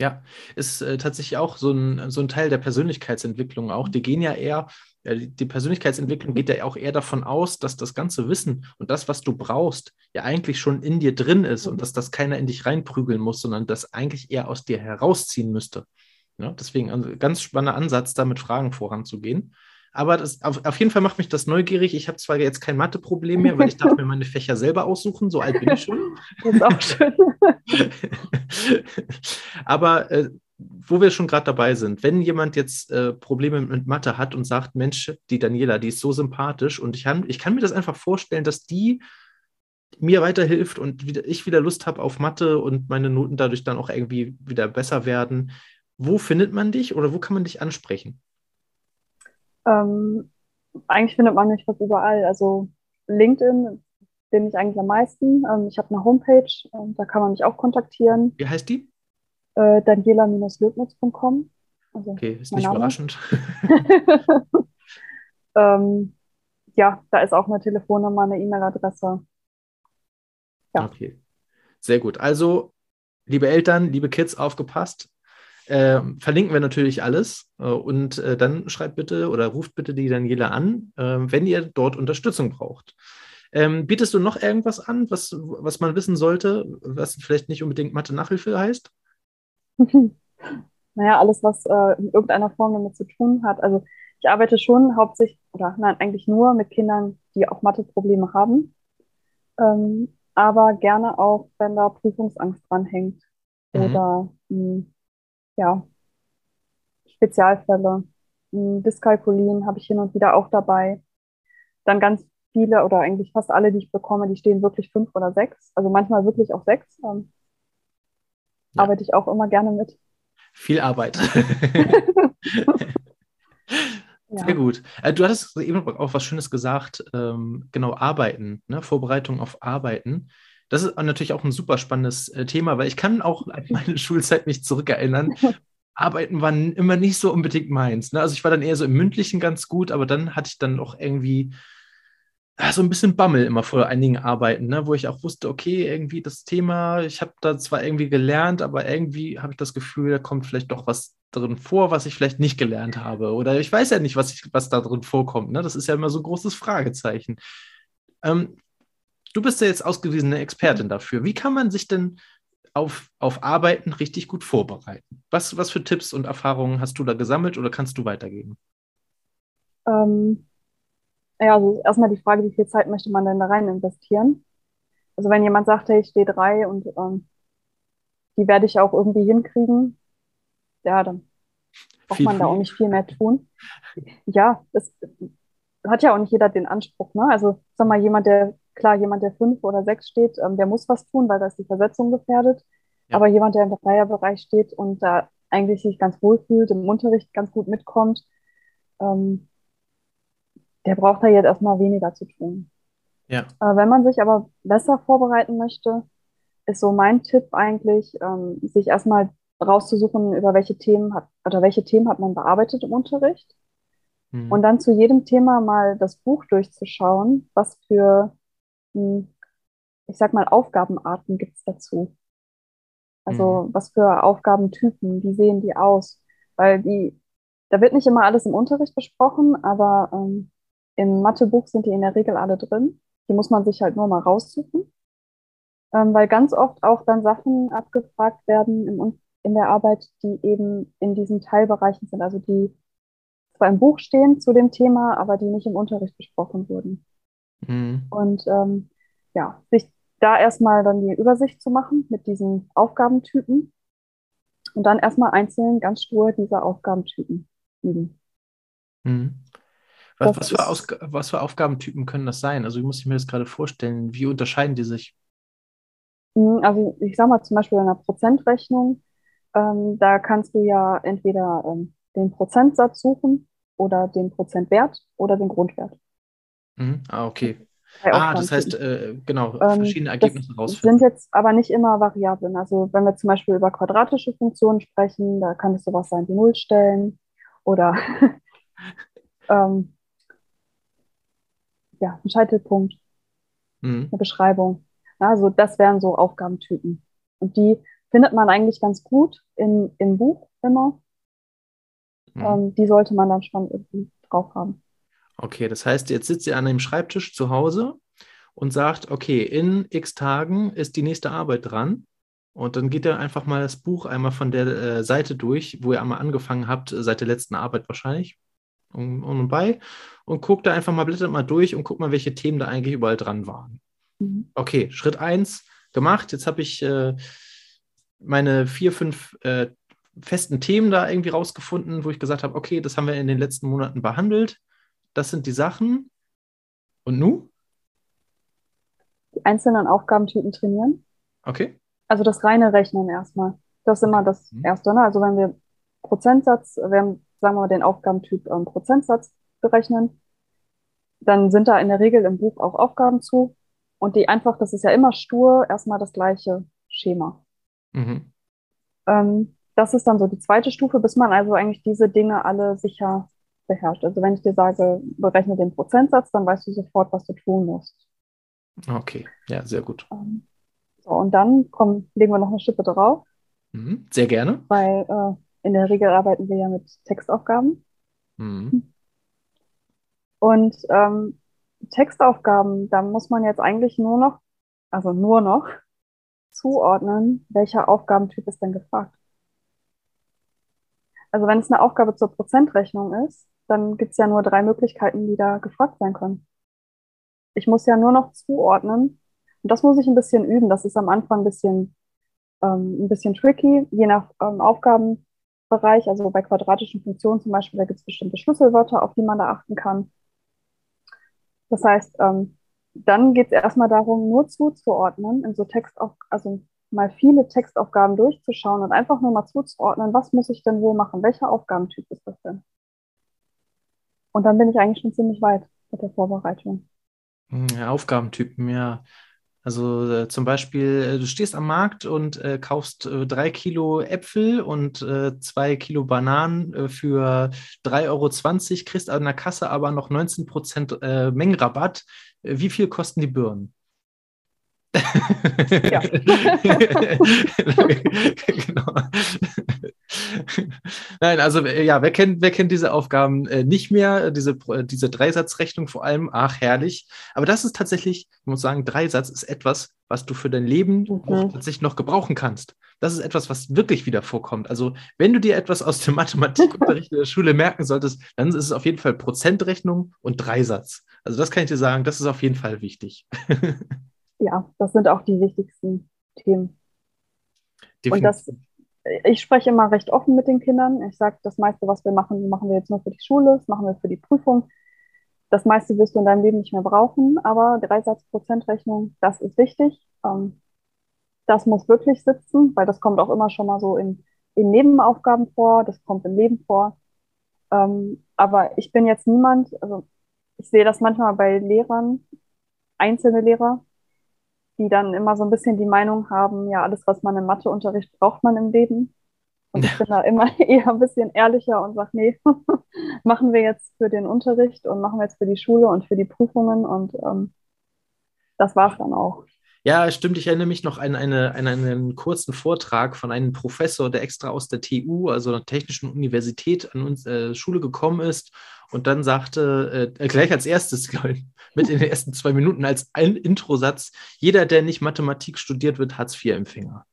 Ja, ist äh, tatsächlich auch so ein, so ein Teil der Persönlichkeitsentwicklung auch. Die gehen ja eher, ja, die Persönlichkeitsentwicklung geht ja auch eher davon aus, dass das ganze Wissen und das, was du brauchst, ja eigentlich schon in dir drin ist und dass das keiner in dich reinprügeln muss, sondern das eigentlich eher aus dir herausziehen müsste. Ja, deswegen ein also, ganz spannender Ansatz, da mit Fragen voranzugehen. Aber das, auf, auf jeden Fall macht mich das neugierig. Ich habe zwar jetzt kein Mathe-Problem mehr, weil ich darf mir meine Fächer selber aussuchen. So alt bin ich schon. Das ist auch schön. Aber äh, wo wir schon gerade dabei sind, wenn jemand jetzt äh, Probleme mit Mathe hat und sagt, Mensch, die Daniela, die ist so sympathisch und ich, hab, ich kann mir das einfach vorstellen, dass die mir weiterhilft und wieder, ich wieder Lust habe auf Mathe und meine Noten dadurch dann auch irgendwie wieder besser werden. Wo findet man dich oder wo kann man dich ansprechen? Ähm, eigentlich findet man mich fast überall. Also LinkedIn bin ich eigentlich am meisten. Ähm, ich habe eine Homepage, ähm, da kann man mich auch kontaktieren. Wie heißt die? Äh, Daniela-löbnitz.com. Also okay, ist nicht Name. überraschend. ähm, ja, da ist auch eine Telefonnummer, eine E-Mail-Adresse. Ja. Okay, sehr gut. Also, liebe Eltern, liebe Kids, aufgepasst. Äh, verlinken wir natürlich alles. Äh, und äh, dann schreibt bitte oder ruft bitte die Daniela an, äh, wenn ihr dort Unterstützung braucht. Ähm, bietest du noch irgendwas an, was, was man wissen sollte, was vielleicht nicht unbedingt Mathe-Nachhilfe heißt? naja, alles, was äh, in irgendeiner Form damit zu tun hat. Also ich arbeite schon hauptsächlich, oder nein, eigentlich nur mit Kindern, die auch Mathe-Probleme haben. Ähm, aber gerne auch, wenn da Prüfungsangst dranhängt. Mhm. Oder mh, hm, ja, Spezialfälle. Hm, Dyskalkulien habe ich hin und wieder auch dabei. Dann ganz viele oder eigentlich fast alle, die ich bekomme, die stehen wirklich fünf oder sechs. Also manchmal wirklich auch sechs. Ähm, ja. Arbeite ich auch immer gerne mit. Viel Arbeit. Sehr ja. gut. Äh, du hattest eben auch was Schönes gesagt, ähm, genau, Arbeiten, ne? Vorbereitung auf Arbeiten. Das ist natürlich auch ein super spannendes äh, Thema, weil ich kann auch an meine Schulzeit mich zurückerinnern. Arbeiten war immer nicht so unbedingt meins. Ne? Also ich war dann eher so im Mündlichen ganz gut, aber dann hatte ich dann auch irgendwie ja, so ein bisschen Bammel immer vor einigen Arbeiten, ne? wo ich auch wusste, okay, irgendwie das Thema, ich habe da zwar irgendwie gelernt, aber irgendwie habe ich das Gefühl, da kommt vielleicht doch was drin vor, was ich vielleicht nicht gelernt habe. Oder ich weiß ja nicht, was, ich, was da drin vorkommt. Ne? Das ist ja immer so ein großes Fragezeichen. Ähm, du bist ja jetzt ausgewiesene Expertin dafür. Wie kann man sich denn auf, auf Arbeiten richtig gut vorbereiten? Was, was für Tipps und Erfahrungen hast du da gesammelt oder kannst du weitergeben? Ähm, ja, also erstmal die Frage, wie viel Zeit möchte man denn da rein investieren? Also wenn jemand sagt, hey, ich stehe drei und ähm, die werde ich auch irgendwie hinkriegen, ja, dann braucht man da auch nicht viel mehr tun. Ja, das hat ja auch nicht jeder den Anspruch. Ne? Also sag mal, jemand, der, klar, jemand, der fünf oder sechs steht, ähm, der muss was tun, weil da ist die Versetzung gefährdet. Ja. Aber jemand, der im Dreierbereich steht und da eigentlich sich ganz wohl fühlt, im Unterricht ganz gut mitkommt, ähm, der braucht da jetzt erstmal weniger zu tun. Ja. Äh, wenn man sich aber besser vorbereiten möchte, ist so mein Tipp eigentlich, ähm, sich erstmal rauszusuchen, über welche Themen hat oder welche Themen hat man bearbeitet im Unterricht. Mhm. Und dann zu jedem Thema mal das Buch durchzuschauen, was für, hm, ich sag mal, Aufgabenarten gibt es dazu. Also mhm. was für Aufgabentypen, wie sehen die aus? Weil die, da wird nicht immer alles im Unterricht besprochen, aber ähm, im Mathebuch sind die in der Regel alle drin. Die muss man sich halt nur mal raussuchen. Ähm, weil ganz oft auch dann Sachen abgefragt werden im, in der Arbeit, die eben in diesen Teilbereichen sind, also die zwar im Buch stehen zu dem Thema, aber die nicht im Unterricht besprochen wurden. Mhm. Und ähm, ja, sich da erstmal dann die Übersicht zu machen mit diesen Aufgabentypen und dann erstmal einzeln ganz stur diese Aufgabentypen üben. Mhm. Was, was, für was für Aufgabentypen können das sein? Also wie muss ich mir das gerade vorstellen? Wie unterscheiden die sich? Mhm, also ich sage mal zum Beispiel in einer Prozentrechnung, ähm, da kannst du ja entweder ähm, den Prozentsatz suchen oder den Prozentwert oder den Grundwert. Mhm. Ah, okay. Ah, das heißt, äh, genau, ähm, verschiedene Ergebnisse das rausfinden. sind jetzt aber nicht immer Variablen. Also wenn wir zum Beispiel über quadratische Funktionen sprechen, da kann es sowas sein wie Nullstellen oder ähm, ja, ein Scheitelpunkt, mhm. eine Beschreibung. Also das wären so Aufgabentypen. Und die findet man eigentlich ganz gut in, im Buch immer. Mhm. Ähm, die sollte man dann schon irgendwie drauf haben. Okay, das heißt, jetzt sitzt ihr an einem Schreibtisch zu Hause und sagt, okay, in x Tagen ist die nächste Arbeit dran. Und dann geht ihr einfach mal das Buch einmal von der äh, Seite durch, wo ihr einmal angefangen habt, seit der letzten Arbeit wahrscheinlich, um und bei, und guckt da einfach mal, blättert mal durch und guckt mal, welche Themen da eigentlich überall dran waren. Mhm. Okay, Schritt 1 gemacht. Jetzt habe ich äh, meine vier, fünf äh, festen Themen da irgendwie rausgefunden, wo ich gesagt habe, okay, das haben wir in den letzten Monaten behandelt. Das sind die Sachen. Und nu? Die einzelnen Aufgabentypen trainieren. Okay. Also das reine Rechnen erstmal. Das ist immer das mhm. Erste. Ne? Also wenn wir Prozentsatz, wir haben, sagen wir mal, den Aufgabentyp ähm, Prozentsatz berechnen, dann sind da in der Regel im Buch auch Aufgaben zu. Und die einfach, das ist ja immer stur, erstmal das gleiche Schema. Mhm. Ähm, das ist dann so die zweite Stufe, bis man also eigentlich diese Dinge alle sicher beherrscht. Also wenn ich dir sage, berechne den Prozentsatz, dann weißt du sofort, was du tun musst. Okay, ja, sehr gut. so, und dann kommen, legen wir noch eine Schippe drauf. Mhm, sehr gerne. Weil äh, in der Regel arbeiten wir ja mit Textaufgaben. Mhm. Und ähm, Textaufgaben, da muss man jetzt eigentlich nur noch, also nur noch, zuordnen, welcher Aufgabentyp ist denn gefragt. Also wenn es eine Aufgabe zur Prozentrechnung ist, dann gibt es ja nur drei Möglichkeiten, die da gefragt sein können. Ich muss ja nur noch zuordnen. Und das muss ich ein bisschen üben. Das ist am Anfang ein bisschen, ähm, ein bisschen tricky, je nach ähm, Aufgabenbereich. Also bei quadratischen Funktionen zum Beispiel, da gibt es bestimmte Schlüsselwörter, auf die man da achten kann. Das heißt, ähm, dann geht es erstmal darum, nur zuzuordnen, in so Textauf also mal viele Textaufgaben durchzuschauen und einfach nur mal zuzuordnen, was muss ich denn wo machen, welcher Aufgabentyp ist das denn? Und dann bin ich eigentlich schon ziemlich weit mit der Vorbereitung. Hm, Aufgabentypen, ja. Also äh, zum Beispiel, äh, du stehst am Markt und äh, kaufst äh, drei Kilo Äpfel und äh, zwei Kilo Bananen äh, für 3,20 Euro, kriegst an der Kasse aber noch 19 Prozent Mengenrabatt. Wie viel kosten die Birnen? Ja. genau. Nein, also äh, ja, wer kennt, wer kennt diese Aufgaben äh, nicht mehr? Diese, äh, diese Dreisatzrechnung vor allem, ach herrlich. Aber das ist tatsächlich, ich muss sagen, Dreisatz ist etwas, was du für dein Leben mhm. tatsächlich noch gebrauchen kannst. Das ist etwas, was wirklich wieder vorkommt. Also wenn du dir etwas aus dem Mathematikunterricht in der Schule merken solltest, dann ist es auf jeden Fall Prozentrechnung und Dreisatz. Also das kann ich dir sagen, das ist auf jeden Fall wichtig. ja, das sind auch die wichtigsten Themen. Definitiv. Und das, ich spreche immer recht offen mit den Kindern. Ich sage, das meiste, was wir machen, machen wir jetzt nur für die Schule, das machen wir für die Prüfung. Das meiste wirst du in deinem Leben nicht mehr brauchen, aber Dreisatz-Prozentrechnung, das ist wichtig. Ähm, das muss wirklich sitzen, weil das kommt auch immer schon mal so in, in Nebenaufgaben vor, das kommt im Leben vor. Ähm, aber ich bin jetzt niemand, also ich sehe das manchmal bei Lehrern, einzelne Lehrer, die dann immer so ein bisschen die Meinung haben, ja, alles, was man im Matheunterricht braucht man im Leben. Und ich bin da immer eher ein bisschen ehrlicher und sage, nee, machen wir jetzt für den Unterricht und machen wir jetzt für die Schule und für die Prüfungen und ähm, das war es dann auch. Ja, stimmt. Ich erinnere mich noch an, eine, an einen kurzen Vortrag von einem Professor, der extra aus der TU, also der Technischen Universität, an uns äh, Schule gekommen ist und dann sagte, äh, gleich als erstes, mit in den ersten zwei Minuten als ein Introsatz, jeder, der nicht Mathematik studiert, wird Hartz-IV-Empfänger.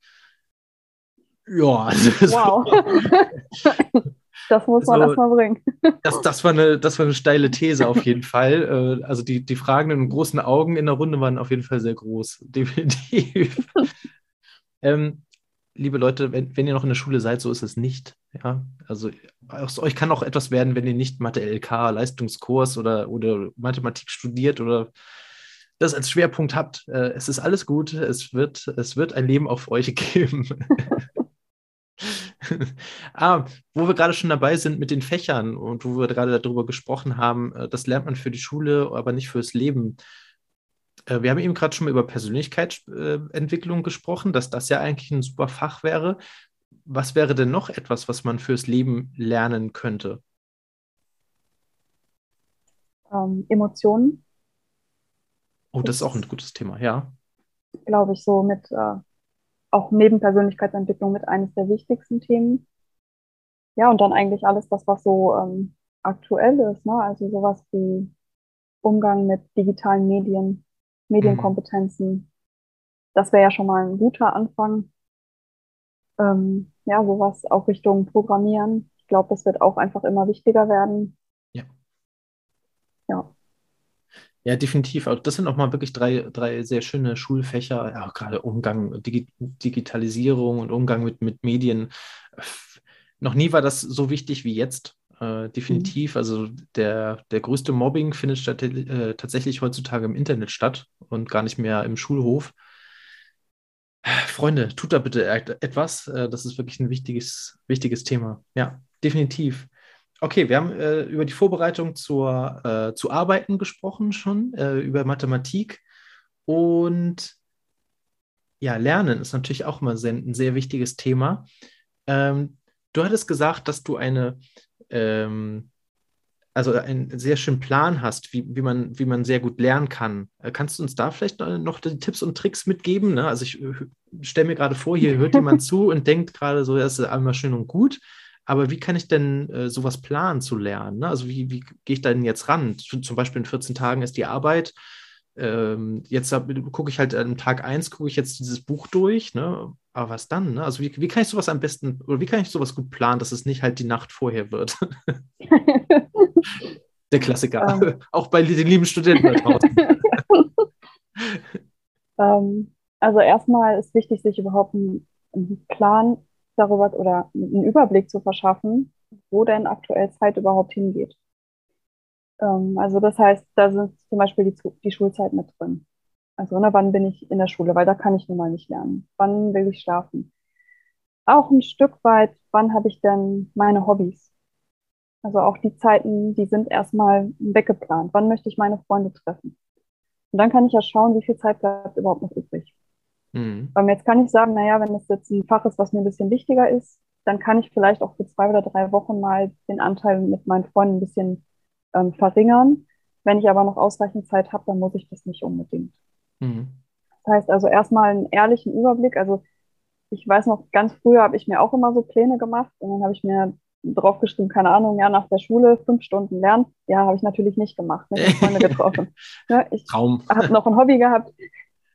Ja, also wow. Das muss man also, erstmal bringen. Das, das, war eine, das war eine steile These auf jeden Fall. Äh, also die, die fragenden großen Augen in der Runde waren auf jeden Fall sehr groß. Definitiv. ähm, liebe Leute, wenn, wenn ihr noch in der Schule seid, so ist es nicht. Ja, also aus euch kann auch etwas werden, wenn ihr nicht Mathe-LK, Leistungskurs oder, oder Mathematik studiert oder das als Schwerpunkt habt. Äh, es ist alles gut. Es wird, es wird ein Leben auf euch geben. ah, wo wir gerade schon dabei sind mit den Fächern und wo wir gerade darüber gesprochen haben, äh, das lernt man für die Schule, aber nicht fürs Leben. Äh, wir haben eben gerade schon mal über Persönlichkeitsentwicklung gesprochen, dass das ja eigentlich ein super Fach wäre. Was wäre denn noch etwas, was man fürs Leben lernen könnte? Ähm, Emotionen. Oh, das, das ist auch ein gutes Thema, ja. Glaube ich, so mit äh, auch neben Persönlichkeitsentwicklung mit eines der wichtigsten Themen. Ja, und dann eigentlich alles das, was so ähm, aktuell ist, ne? Also sowas wie Umgang mit digitalen Medien, Medienkompetenzen. Mhm. Das wäre ja schon mal ein guter Anfang. Ähm, ja, sowas auch Richtung Programmieren. Ich glaube, das wird auch einfach immer wichtiger werden. Ja. Ja. Ja, definitiv. Also das sind auch mal wirklich drei, drei sehr schöne Schulfächer. Ja, gerade Umgang, Digi Digitalisierung und Umgang mit, mit Medien. Noch nie war das so wichtig wie jetzt. Äh, definitiv. Mhm. Also der, der größte Mobbing findet statt, äh, tatsächlich heutzutage im Internet statt und gar nicht mehr im Schulhof. Freunde, tut da bitte etwas. Äh, das ist wirklich ein wichtiges, wichtiges Thema. Ja, definitiv. Okay, wir haben äh, über die Vorbereitung zur, äh, zu Arbeiten gesprochen schon, äh, über Mathematik. Und ja, Lernen ist natürlich auch immer sehr, ein sehr wichtiges Thema. Ähm, du hattest gesagt, dass du eine, ähm, also einen sehr schönen Plan hast, wie, wie, man, wie man sehr gut lernen kann. Äh, kannst du uns da vielleicht noch die Tipps und Tricks mitgeben? Ne? Also ich äh, stelle mir gerade vor, hier hört jemand zu und denkt gerade so, das ist einmal schön und gut. Aber wie kann ich denn äh, sowas planen zu lernen? Ne? Also wie, wie gehe ich da denn jetzt ran? Zum Beispiel in 14 Tagen ist die Arbeit. Ähm, jetzt gucke ich halt am Tag 1, gucke ich jetzt dieses Buch durch, ne? aber was dann? Ne? Also wie, wie kann ich sowas am besten, oder wie kann ich sowas gut planen, dass es nicht halt die Nacht vorher wird? Der Klassiker, um. Ähm. auch bei den lieben Studenten da draußen. um, also erstmal ist wichtig, sich überhaupt einen, einen Plan darüber oder einen Überblick zu verschaffen, wo denn aktuell Zeit überhaupt hingeht. Ähm, also das heißt, da sind zum Beispiel die, die Schulzeit mit drin. Also ne, wann bin ich in der Schule, weil da kann ich nun mal nicht lernen. Wann will ich schlafen? Auch ein Stück weit, wann habe ich denn meine Hobbys? Also auch die Zeiten, die sind erstmal weggeplant. Wann möchte ich meine Freunde treffen? Und dann kann ich ja schauen, wie viel Zeit bleibt überhaupt noch übrig. Mhm. Weil jetzt kann ich sagen, naja, wenn es jetzt ein Fach ist, was mir ein bisschen wichtiger ist, dann kann ich vielleicht auch für zwei oder drei Wochen mal den Anteil mit meinen Freunden ein bisschen ähm, verringern. Wenn ich aber noch ausreichend Zeit habe, dann muss ich das nicht unbedingt. Mhm. Das heißt also erstmal einen ehrlichen Überblick. Also ich weiß noch, ganz früher habe ich mir auch immer so Pläne gemacht und dann habe ich mir draufgeschrieben, keine Ahnung, ja, nach der Schule fünf Stunden lernen. Ja, habe ich natürlich nicht gemacht, nicht mit Freunde getroffen. ja, ich habe noch ein Hobby gehabt,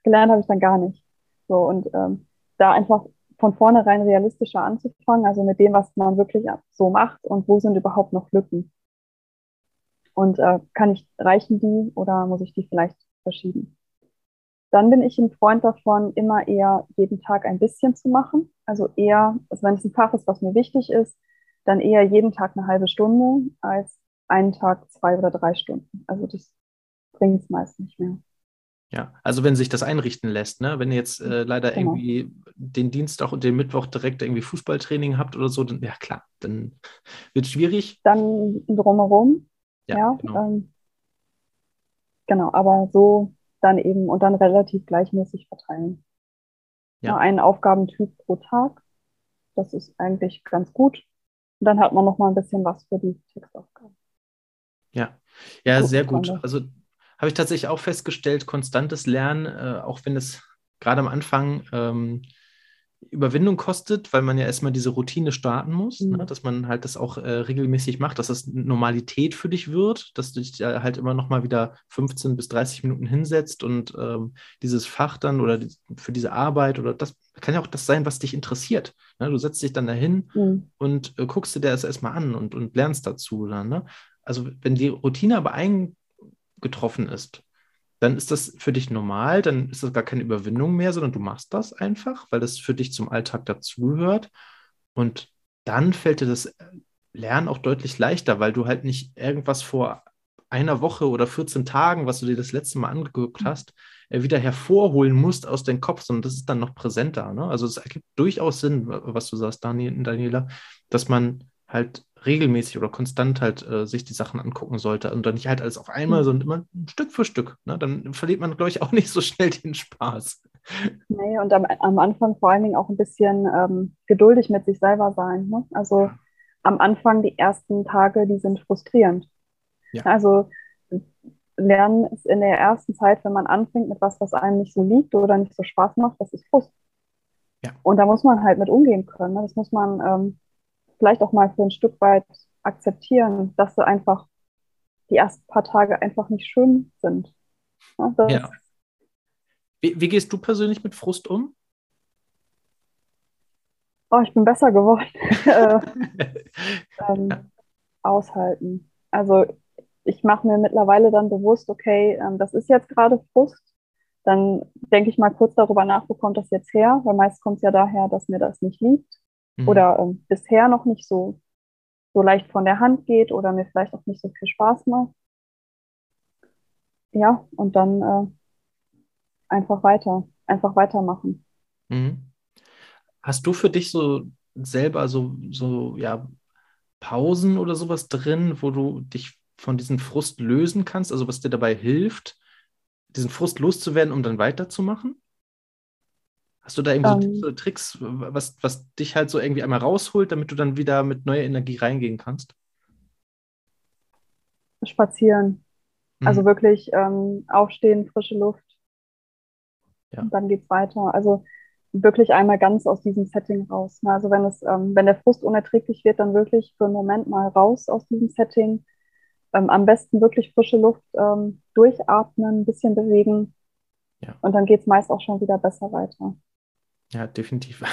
gelernt habe ich dann gar nicht. So, und ähm, da einfach von vornherein realistischer anzufangen, also mit dem, was man wirklich so macht und wo sind überhaupt noch Lücken. Und äh, kann ich, reichen die oder muss ich die vielleicht verschieben? Dann bin ich ein Freund davon, immer eher jeden Tag ein bisschen zu machen. Also eher, also wenn es ein Fach ist, was mir wichtig ist, dann eher jeden Tag eine halbe Stunde als einen Tag zwei oder drei Stunden. Also das bringt es meist nicht mehr. Ja, also wenn sich das einrichten lässt, ne? Wenn ihr jetzt äh, leider genau. irgendwie den Dienstag und den Mittwoch direkt irgendwie Fußballtraining habt oder so, dann ja klar, dann wird es schwierig. Dann drumherum. Ja, ja genau. Ähm, genau, aber so dann eben und dann relativ gleichmäßig verteilen. Ja. ja. einen Aufgabentyp pro Tag. Das ist eigentlich ganz gut. Und dann hat man noch mal ein bisschen was für die Textaufgaben. Ja, ja, sehr gut. Also habe ich tatsächlich auch festgestellt, konstantes Lernen, äh, auch wenn es gerade am Anfang ähm, Überwindung kostet, weil man ja erstmal diese Routine starten muss, ne? mhm. ne? dass man halt das auch äh, regelmäßig macht, dass das Normalität für dich wird, dass du dich äh, halt immer noch mal wieder 15 bis 30 Minuten hinsetzt und ähm, dieses Fach dann oder die, für diese Arbeit oder das kann ja auch das sein, was dich interessiert. Ne? Du setzt dich dann dahin mhm. und äh, guckst dir das erstmal an und, und lernst dazu. Dann, ne? Also wenn die Routine aber eingetroffen ist, dann ist das für dich normal, dann ist das gar keine Überwindung mehr, sondern du machst das einfach, weil das für dich zum Alltag dazugehört. Und dann fällt dir das Lernen auch deutlich leichter, weil du halt nicht irgendwas vor einer Woche oder 14 Tagen, was du dir das letzte Mal angeguckt mhm. hast, äh, wieder hervorholen musst aus deinem Kopf, sondern das ist dann noch präsenter. Ne? Also es ergibt durchaus Sinn, was du sagst, Daniela, dass man halt regelmäßig oder konstant halt äh, sich die Sachen angucken sollte und dann nicht halt alles auf einmal, mhm. sondern immer Stück für Stück. Ne? Dann verliert man, glaube ich, auch nicht so schnell den Spaß. Nee, und am, am Anfang vor allen Dingen auch ein bisschen ähm, geduldig mit sich selber sein. Ne? Also am Anfang die ersten Tage, die sind frustrierend. Ja. Also Lernen ist in der ersten Zeit, wenn man anfängt mit was, was einem nicht so liegt oder nicht so Spaß macht, das ist Frust. Ja. Und da muss man halt mit umgehen können. Ne? Das muss man ähm, vielleicht auch mal für ein Stück weit akzeptieren, dass sie einfach die ersten paar Tage einfach nicht schön sind. Ja, ja. Wie, wie, gehst du persönlich mit Frust um? Oh, ich bin besser geworden. Äh, ähm, ja. Aushalten. Also ich mache mir mittlerweile dann bewusst, okay, ähm, das ist jetzt gerade Frust. Dann denke ich mal kurz darüber nach, wo kommt das jetzt her? Weil meist kommt es ja daher, dass mir das nicht liegt mhm. oder ähm, bisher noch nicht so, so leicht von der Hand geht oder mir vielleicht auch nicht so viel Spaß macht. Ja, und dann äh, einfach weiter, einfach weitermachen. Mhm. Hast du für dich so selber so, so, ja, Pausen oder sowas drin, wo du dich von diesem Frust lösen kannst, also was dir dabei hilft, diesen Frust loszuwerden, um dann weiterzumachen? Hast du da irgendwie um, so ähm. Tricks, was, was dich halt so irgendwie einmal rausholt, damit du dann wieder mit neuer Energie reingehen kannst? Spazieren. Mhm. Also wirklich ähm, aufstehen, frische Luft. Ja. Und dann geht's weiter. Also wirklich einmal ganz aus diesem Setting raus. Ne? Also wenn es, ähm, wenn der Frust unerträglich wird, dann wirklich für einen Moment mal raus aus diesem Setting. Ähm, am besten wirklich frische Luft ähm, durchatmen, ein bisschen bewegen. Ja. Und dann geht es meist auch schon wieder besser weiter. Ja, definitiv.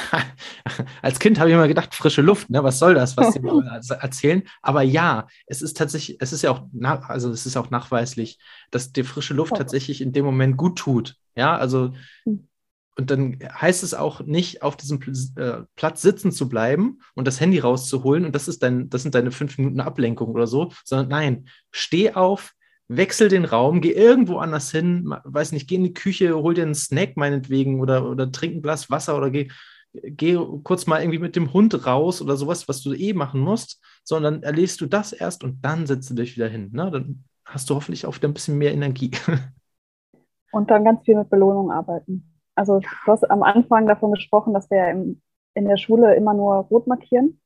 Als Kind habe ich immer gedacht, frische Luft, ne? Was soll das, was sie erzählen? Aber ja, es ist tatsächlich, es ist ja auch, nach, also es ist auch nachweislich, dass dir frische Luft tatsächlich in dem Moment gut tut. Ja, also hm. und dann heißt es auch nicht, auf diesem äh, Platz sitzen zu bleiben und das Handy rauszuholen und das ist dein, das sind deine fünf Minuten Ablenkung oder so, sondern nein, steh auf, wechsel den Raum, geh irgendwo anders hin, weiß nicht, geh in die Küche, hol dir einen Snack meinetwegen oder, oder trink ein Glas Wasser oder geh, geh kurz mal irgendwie mit dem Hund raus oder sowas, was du eh machen musst, sondern erlebst du das erst und dann setzt du dich wieder hin. Ne? Dann hast du hoffentlich auch wieder ein bisschen mehr Energie. Und dann ganz viel mit Belohnung arbeiten. Also du hast am Anfang davon gesprochen, dass wir ja im, in der Schule immer nur rot markieren.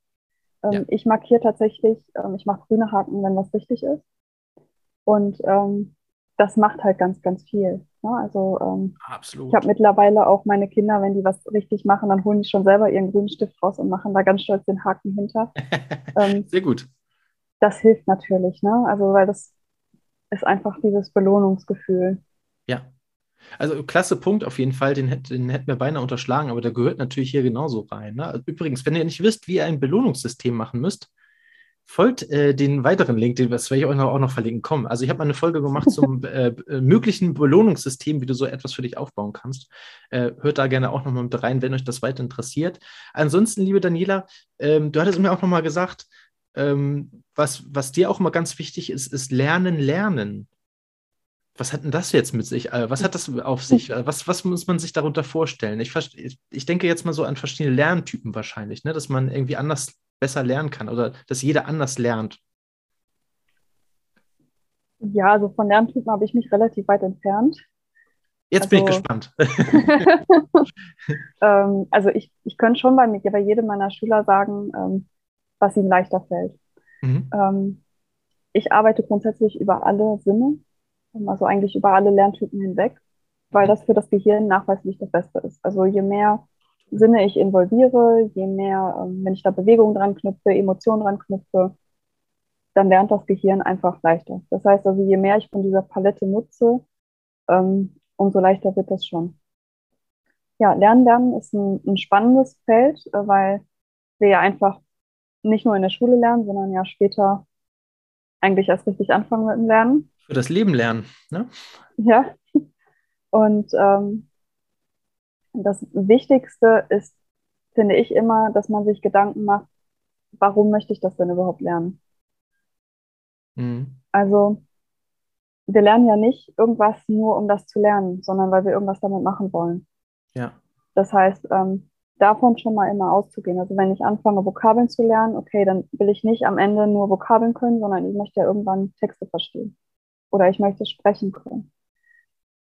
Ähm, ja. Ich markiere tatsächlich, ähm, ich mache grüne Haken, wenn was wichtig ist. Und ähm, das macht halt ganz, ganz viel. Ne? Also ähm, Absolut. ich habe mittlerweile auch meine Kinder, wenn die was richtig machen, dann holen die schon selber ihren grünen Stift raus und machen da ganz stolz den Haken hinter. ähm, Sehr gut. Das hilft natürlich, ne? Also weil das ist einfach dieses Belohnungsgefühl. Ja. Also klasse Punkt auf jeden Fall, den, den hätten wir beinahe unterschlagen, aber der gehört natürlich hier genauso rein. Ne? Übrigens, wenn ihr nicht wisst, wie ihr ein Belohnungssystem machen müsst, folgt äh, den weiteren Link, den das werde ich euch auch noch verlinken. Komm, also ich habe mal eine Folge gemacht zum äh, äh, möglichen Belohnungssystem, wie du so etwas für dich aufbauen kannst. Äh, hört da gerne auch nochmal mit rein, wenn euch das weiter interessiert. Ansonsten, liebe Daniela, ähm, du hattest mir auch nochmal gesagt, ähm, was, was dir auch immer ganz wichtig ist, ist Lernen, Lernen. Was hat denn das jetzt mit sich? Äh, was hat das auf sich? Was, was muss man sich darunter vorstellen? Ich, ich denke jetzt mal so an verschiedene Lerntypen wahrscheinlich, ne? dass man irgendwie anders besser lernen kann oder dass jeder anders lernt? Ja, also von Lerntypen habe ich mich relativ weit entfernt. Jetzt also, bin ich also gespannt. ähm, also ich, ich könnte schon bei, bei jedem meiner Schüler sagen, ähm, was ihnen leichter fällt. Mhm. Ähm, ich arbeite grundsätzlich über alle Sinne, also eigentlich über alle Lerntypen hinweg, weil das für das Gehirn nachweislich das Beste ist. Also je mehr Sinne ich involviere, je mehr, ähm, wenn ich da Bewegungen dran knüpfe, Emotionen dran knüpfe, dann lernt das Gehirn einfach leichter. Das heißt also, je mehr ich von dieser Palette nutze, ähm, umso leichter wird das schon. Ja, Lernen, Lernen ist ein, ein spannendes Feld, äh, weil wir ja einfach nicht nur in der Schule lernen, sondern ja später eigentlich erst richtig anfangen mit dem Lernen. Für das Leben lernen, ne? Ja. Und ähm, das Wichtigste ist, finde ich immer, dass man sich Gedanken macht, warum möchte ich das denn überhaupt lernen? Mhm. Also, wir lernen ja nicht irgendwas nur, um das zu lernen, sondern weil wir irgendwas damit machen wollen. Ja. Das heißt, ähm, davon schon mal immer auszugehen. Also wenn ich anfange, Vokabeln zu lernen, okay, dann will ich nicht am Ende nur Vokabeln können, sondern ich möchte ja irgendwann Texte verstehen. Oder ich möchte sprechen können.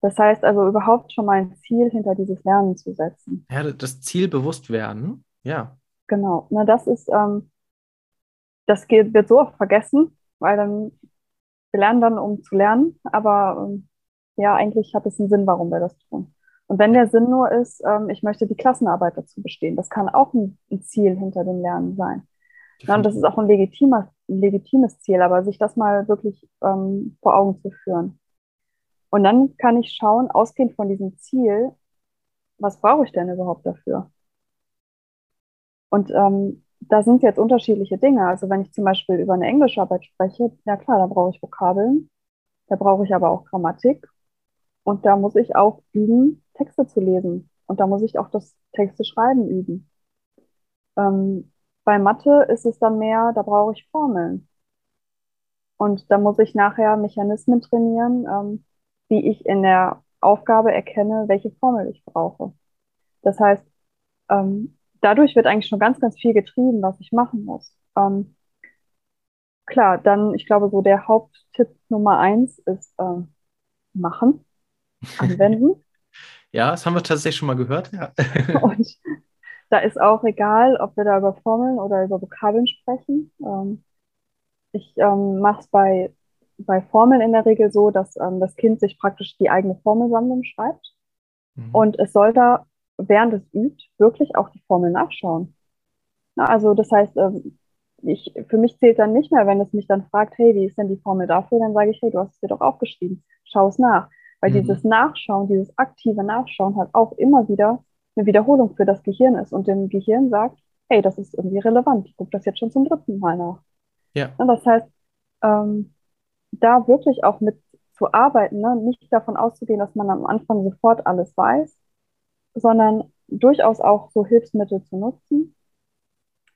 Das heißt also überhaupt schon mal ein Ziel hinter dieses Lernen zu setzen. Ja, das Ziel bewusst werden, ja. Genau, na das ist, ähm, das geht, wird so oft vergessen, weil dann, wir lernen dann, um zu lernen, aber ähm, ja, eigentlich hat es einen Sinn, warum wir das tun. Und wenn der Sinn nur ist, ähm, ich möchte die Klassenarbeit dazu bestehen, das kann auch ein, ein Ziel hinter dem Lernen sein. Ja, und das ist auch ein, legitimer, ein legitimes Ziel, aber sich das mal wirklich ähm, vor Augen zu führen. Und dann kann ich schauen, ausgehend von diesem Ziel, was brauche ich denn überhaupt dafür? Und ähm, da sind jetzt unterschiedliche Dinge. Also wenn ich zum Beispiel über eine Englischarbeit spreche, ja klar, da brauche ich Vokabeln, da brauche ich aber auch Grammatik und da muss ich auch üben, Texte zu lesen. Und da muss ich auch das Texte schreiben üben. Ähm, bei Mathe ist es dann mehr, da brauche ich Formeln. Und da muss ich nachher Mechanismen trainieren, ähm, wie ich in der Aufgabe erkenne, welche Formel ich brauche. Das heißt, ähm, dadurch wird eigentlich schon ganz, ganz viel getrieben, was ich machen muss. Ähm, klar, dann, ich glaube, so der Haupttipp Nummer eins ist äh, machen, anwenden. ja, das haben wir tatsächlich schon mal gehört. Ja. Und da ist auch egal, ob wir da über Formeln oder über Vokabeln sprechen. Ähm, ich ähm, mache es bei bei Formeln in der Regel so, dass ähm, das Kind sich praktisch die eigene Formelsammlung schreibt. Mhm. Und es soll da während es übt, wirklich auch die Formel nachschauen. Na, also das heißt, ähm, ich, für mich zählt dann nicht mehr, wenn es mich dann fragt, hey, wie ist denn die Formel dafür, dann sage ich, hey, du hast es dir doch aufgeschrieben, schau es nach. Weil mhm. dieses Nachschauen, dieses aktive Nachschauen halt auch immer wieder eine Wiederholung für das Gehirn ist und dem Gehirn sagt, hey, das ist irgendwie relevant, ich gucke das jetzt schon zum dritten Mal nach. Ja. Und das heißt, ähm, da wirklich auch mit zu arbeiten, ne? nicht davon auszugehen, dass man am Anfang sofort alles weiß, sondern durchaus auch so Hilfsmittel zu nutzen.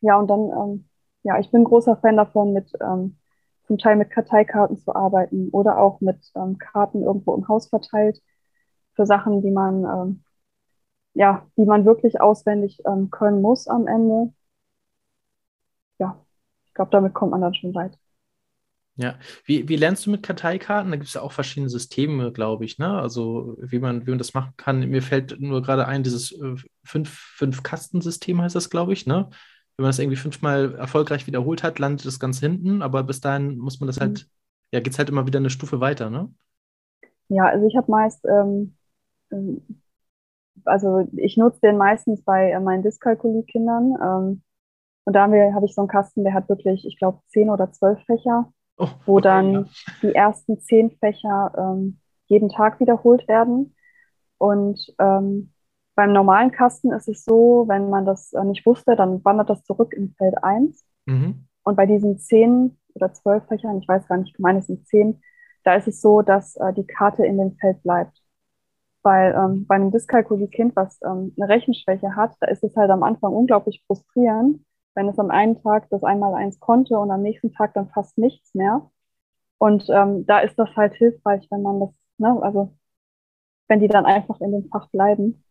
Ja, und dann, ähm, ja, ich bin großer Fan davon, mit ähm, zum Teil mit Karteikarten zu arbeiten oder auch mit ähm, Karten irgendwo im Haus verteilt für Sachen, die man ähm, ja, die man wirklich auswendig ähm, können muss am Ende. Ja, ich glaube, damit kommt man dann schon weit. Ja, wie, wie lernst du mit Karteikarten? Da gibt es ja auch verschiedene Systeme, glaube ich, ne? Also wie man, wie man das machen kann. Mir fällt nur gerade ein, dieses äh, fünf, fünf Kastensystem heißt das, glaube ich, ne? Wenn man das irgendwie fünfmal erfolgreich wiederholt hat, landet das ganz hinten, aber bis dahin muss man das halt, mhm. ja, geht es halt immer wieder eine Stufe weiter, ne? Ja, also ich habe meist, ähm, ähm, also ich nutze den meistens bei äh, meinen Dyskalkulie-Kindern. Ähm, und da habe hab ich so einen Kasten, der hat wirklich, ich glaube, zehn oder zwölf Fächer oh, wo dann ja. die ersten zehn Fächer ähm, jeden Tag wiederholt werden. Und ähm, beim normalen Kasten ist es so, wenn man das äh, nicht wusste, dann wandert das zurück in Feld 1. Mhm. Und bei diesen zehn oder zwölf Fächern, ich weiß gar nicht, ich meine, es sind zehn, da ist es so, dass äh, die Karte in dem Feld bleibt. Weil ähm, bei einem Dyskalkulie-Kind, was ähm, eine Rechenschwäche hat, da ist es halt am Anfang unglaublich frustrierend, wenn es am einen Tag das einmal eins konnte und am nächsten Tag dann fast nichts mehr. Und ähm, da ist das halt hilfreich, wenn man das, ne, also wenn die dann einfach in dem Fach bleiben.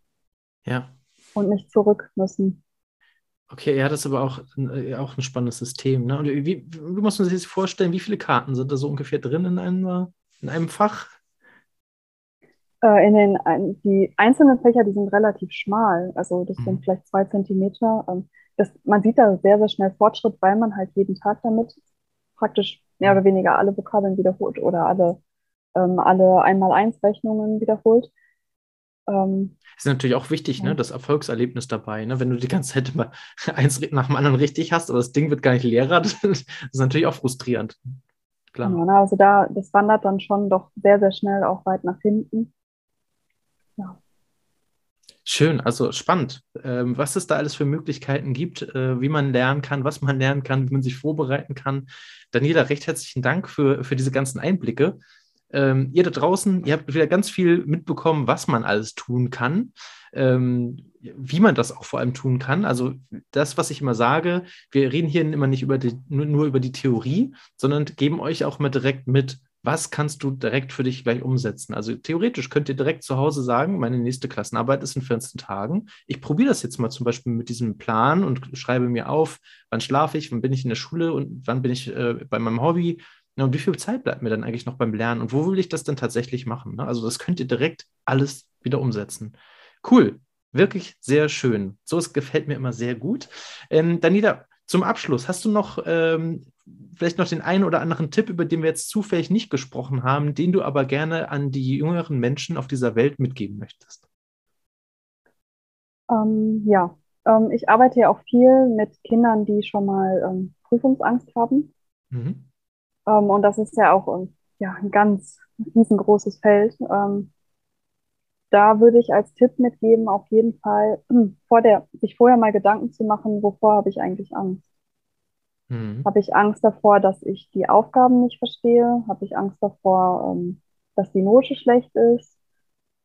Ja. Und nicht zurück müssen. Okay, ja, das ist aber auch, äh, auch ein spannendes System. Ne? Und wie, muss man sich das vorstellen, wie viele Karten sind da so ungefähr drin in einem, in einem Fach? Äh, in den, die einzelnen Fächer, die sind relativ schmal. Also das mhm. sind vielleicht zwei Zentimeter. Ähm, das, man sieht da sehr, sehr schnell Fortschritt, weil man halt jeden Tag damit praktisch mehr oder weniger alle Vokabeln wiederholt oder alle, ähm, alle Einmal-Eins-Rechnungen wiederholt. Ähm, ist natürlich auch wichtig, ne, ja. ne, das Erfolgserlebnis dabei. Ne? Wenn du die ganze Zeit immer eins nach dem anderen richtig hast, aber das Ding wird gar nicht leerer, das ist natürlich auch frustrierend. Klar. Ja, also da, das wandert dann schon doch sehr, sehr schnell auch weit nach hinten. Ja. Schön, also spannend, ähm, was es da alles für Möglichkeiten gibt, äh, wie man lernen kann, was man lernen kann, wie man sich vorbereiten kann. Daniela, recht herzlichen Dank für, für diese ganzen Einblicke. Ähm, ihr da draußen, ihr habt wieder ganz viel mitbekommen, was man alles tun kann, ähm, wie man das auch vor allem tun kann. Also das, was ich immer sage, wir reden hier immer nicht über die, nur, nur über die Theorie, sondern geben euch auch mal direkt mit, was kannst du direkt für dich gleich umsetzen? Also theoretisch könnt ihr direkt zu Hause sagen, meine nächste Klassenarbeit ist in 14 Tagen. Ich probiere das jetzt mal zum Beispiel mit diesem Plan und schreibe mir auf, wann schlafe ich, wann bin ich in der Schule und wann bin ich äh, bei meinem Hobby. Ja, und wie viel Zeit bleibt mir dann eigentlich noch beim Lernen und wo will ich das denn tatsächlich machen? Ne? Also das könnt ihr direkt alles wieder umsetzen. Cool, wirklich sehr schön. So, es gefällt mir immer sehr gut. Ähm, Daniela, zum Abschluss, hast du noch ähm, vielleicht noch den einen oder anderen Tipp, über den wir jetzt zufällig nicht gesprochen haben, den du aber gerne an die jüngeren Menschen auf dieser Welt mitgeben möchtest? Ähm, ja, ähm, ich arbeite ja auch viel mit Kindern, die schon mal ähm, Prüfungsangst haben. Mhm. Ähm, und das ist ja auch ähm, ja, ein ganz riesengroßes Feld. Ähm, da würde ich als Tipp mitgeben, auf jeden Fall vor der, sich vorher mal Gedanken zu machen, wovor habe ich eigentlich Angst. Mhm. Habe ich Angst davor, dass ich die Aufgaben nicht verstehe? Habe ich Angst davor, ähm, dass die Note schlecht ist?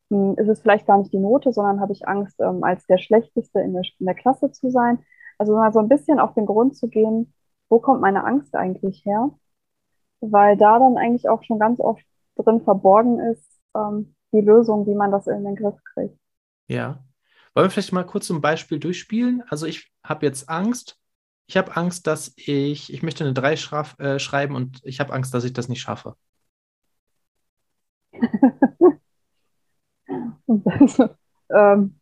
Hm, ist es vielleicht gar nicht die Note, sondern habe ich Angst, ähm, als der Schlechteste in der, in der Klasse zu sein? Also mal so ein bisschen auf den Grund zu gehen, wo kommt meine Angst eigentlich her? Weil da dann eigentlich auch schon ganz oft drin verborgen ist, ähm, die Lösung, wie man das in den Griff kriegt. Ja. Wollen wir vielleicht mal kurz ein Beispiel durchspielen? Also ich habe jetzt Angst, ich habe Angst, dass ich, ich möchte eine 3 schraf, äh, schreiben und ich habe Angst, dass ich das nicht schaffe. das, ähm,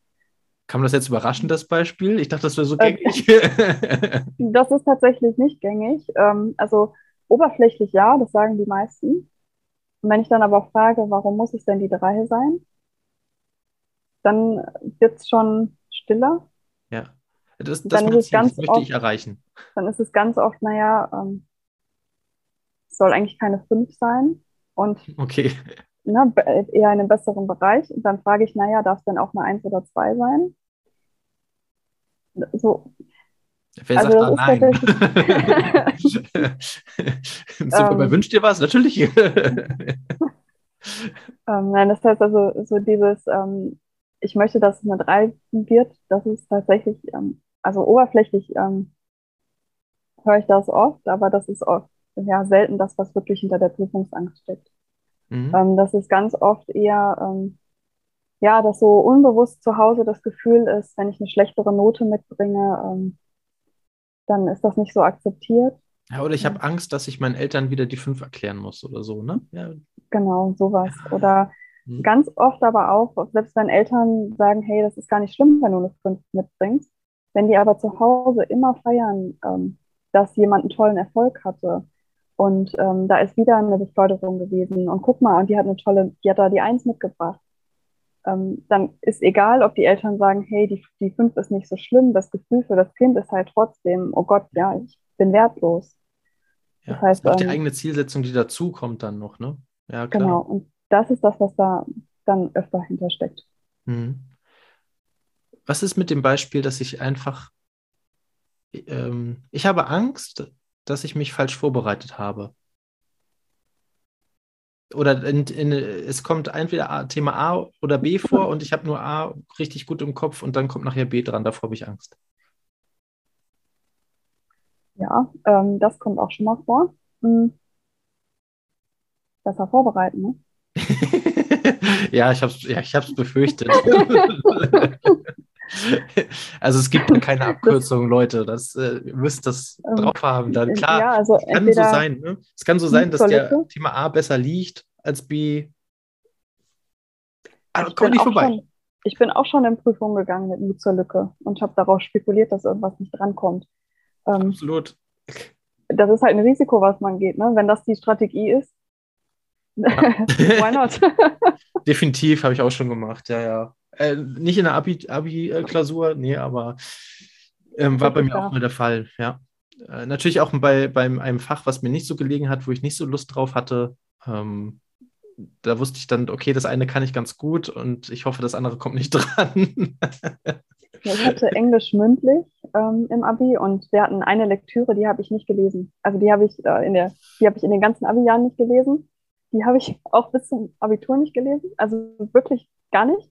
Kam das jetzt überraschend, das Beispiel? Ich dachte, das wäre so gängig. das ist tatsächlich nicht gängig. Ähm, also oberflächlich ja, das sagen die meisten. Und wenn ich dann aber frage, warum muss es denn die 3 sein? dann wird es schon stiller. Ja, das, das dann ist es ganz möchte oft, ich erreichen. Dann ist es ganz oft, naja, ähm, es soll eigentlich keine fünf sein. Und okay. ne, eher in einem besseren Bereich. Und dann frage ich, naja, darf es denn auch eine Eins oder zwei sein? So. Wer also sagt da nein? Super, ähm, wünscht dir was? Natürlich. ähm, nein, das heißt also so dieses, ähm, ich möchte, dass es eine 3 wird, das ist tatsächlich, ähm, also oberflächlich ähm, höre ich das oft, aber das ist oft ja selten das, was wirklich hinter der Prüfungsangst steckt. Mhm. Ähm, das ist ganz oft eher, ja, dass so unbewusst zu Hause das Gefühl ist, wenn ich eine schlechtere Note mitbringe, dann ist das nicht so akzeptiert. Ja, oder ich habe Angst, dass ich meinen Eltern wieder die fünf erklären muss oder so, ne? Ja. Genau, sowas. Oder mhm. ganz oft aber auch, selbst wenn Eltern sagen, hey, das ist gar nicht schlimm, wenn du eine fünf mitbringst, wenn die aber zu Hause immer feiern, ähm, dass jemand einen tollen Erfolg hatte, und ähm, da ist wieder eine Beförderung gewesen. Und guck mal, und die hat eine tolle, die hat da die Eins mitgebracht. Ähm, dann ist egal, ob die Eltern sagen, hey, die, die Fünf ist nicht so schlimm. Das Gefühl für das Kind ist halt trotzdem, oh Gott, ja, ich bin wertlos. Ja, das heißt, auch die ähm, eigene Zielsetzung, die dazu kommt dann noch, ne? Ja, klar. Genau, und das ist das, was da dann öfter hintersteckt. Mhm. Was ist mit dem Beispiel, dass ich einfach, ähm, ich habe Angst, dass ich mich falsch vorbereitet habe. Oder in, in, es kommt entweder Thema A oder B vor und ich habe nur A richtig gut im Kopf und dann kommt nachher B dran. Davor habe ich Angst. Ja, ähm, das kommt auch schon mal vor. Hm. Besser vorbereiten, ne? ja, ich habe es ja, befürchtet. Also es gibt keine Abkürzung, Leute. Das, äh, ihr müsst das ähm, drauf haben. Dann klar, ja, also es kann so sein. Ne? Es kann so sein, dass der Thema A besser liegt als B. Aber komm nicht vorbei. Schon, ich bin auch schon in Prüfungen gegangen mit Mut zur Lücke und habe darauf spekuliert, dass irgendwas nicht drankommt. Ähm, Absolut. Das ist halt ein Risiko, was man geht. Ne? Wenn das die Strategie ist, ja. why not? Definitiv, habe ich auch schon gemacht, ja, ja. Äh, nicht in der Abi-Klausur, Abi nee, aber ähm, war bei mir auch mal der Fall, ja. Äh, natürlich auch bei, bei einem Fach, was mir nicht so gelegen hat, wo ich nicht so Lust drauf hatte. Ähm, da wusste ich dann, okay, das eine kann ich ganz gut und ich hoffe, das andere kommt nicht dran. ich hatte Englisch mündlich ähm, im Abi und wir hatten eine Lektüre, die habe ich nicht gelesen. Also die habe ich äh, in der, die habe ich in den ganzen Abi-Jahren nicht gelesen. Die habe ich auch bis zum Abitur nicht gelesen. Also wirklich gar nicht.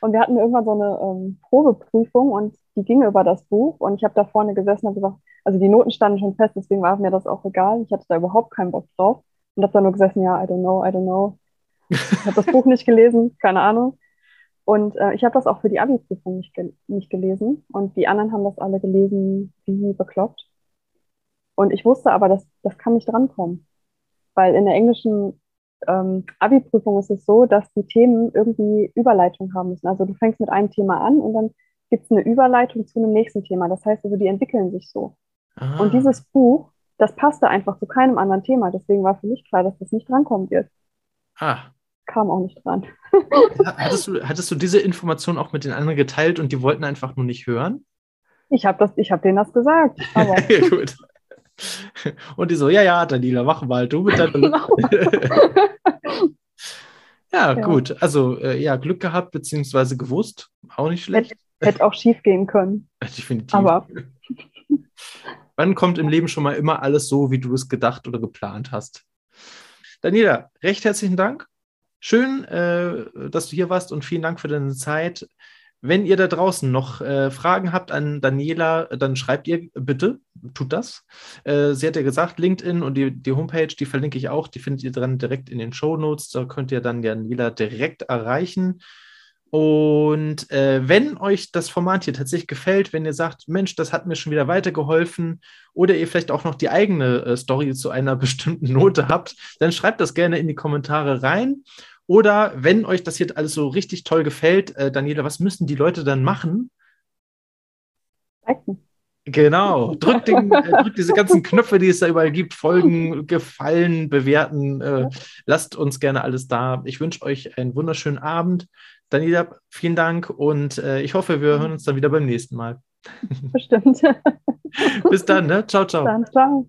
Und wir hatten irgendwann so eine ähm, Probeprüfung und die ging über das Buch. Und ich habe da vorne gesessen und gesagt, also die Noten standen schon fest, deswegen war mir das auch egal. Ich hatte da überhaupt keinen Bock drauf. Und habe da nur gesessen, ja, I don't know, I don't know. Ich habe das Buch nicht gelesen, keine Ahnung. Und äh, ich habe das auch für die Abi-Prüfung nicht, ge nicht gelesen. Und die anderen haben das alle gelesen, wie bekloppt. Und ich wusste aber, dass das kann nicht drankommen. Weil in der englischen ähm, Abi-Prüfung ist es so, dass die Themen irgendwie Überleitung haben müssen. Also du fängst mit einem Thema an und dann gibt es eine Überleitung zu einem nächsten Thema. Das heißt also, die entwickeln sich so. Aha. Und dieses Buch, das passte einfach zu keinem anderen Thema. Deswegen war für mich klar, dass das nicht drankommen wird. Ah. Kam auch nicht dran. hattest, du, hattest du diese Information auch mit den anderen geteilt und die wollten einfach nur nicht hören? Ich habe hab denen das gesagt. Aber Gut. Und die so, ja, ja, Daniela, mach mal, du mit deiner genau. ja, ja, gut. Also, äh, ja, Glück gehabt, beziehungsweise gewusst. Auch nicht schlecht. Hätte, hätte auch schief gehen können. Definitiv. Aber. Wann kommt im Leben schon mal immer alles so, wie du es gedacht oder geplant hast? Daniela, recht herzlichen Dank. Schön, äh, dass du hier warst und vielen Dank für deine Zeit. Wenn ihr da draußen noch äh, Fragen habt an Daniela, dann schreibt ihr bitte, tut das. Äh, sie hat ja gesagt, LinkedIn und die, die Homepage, die verlinke ich auch, die findet ihr dann direkt in den Show Notes. Da könnt ihr dann Daniela direkt erreichen. Und äh, wenn euch das Format hier tatsächlich gefällt, wenn ihr sagt, Mensch, das hat mir schon wieder weitergeholfen, oder ihr vielleicht auch noch die eigene äh, Story zu einer bestimmten Note habt, dann schreibt das gerne in die Kommentare rein. Oder wenn euch das hier alles so richtig toll gefällt, äh, Daniela, was müssen die Leute dann machen? Liken. Genau. Drückt, den, äh, drückt, diese ganzen Knöpfe, die es da überall gibt. Folgen, gefallen, bewerten. Äh, lasst uns gerne alles da. Ich wünsche euch einen wunderschönen Abend. Daniela, vielen Dank und äh, ich hoffe, wir hören uns dann wieder beim nächsten Mal. Bestimmt. Bis dann, ne? Ciao, ciao. Dann, ciao.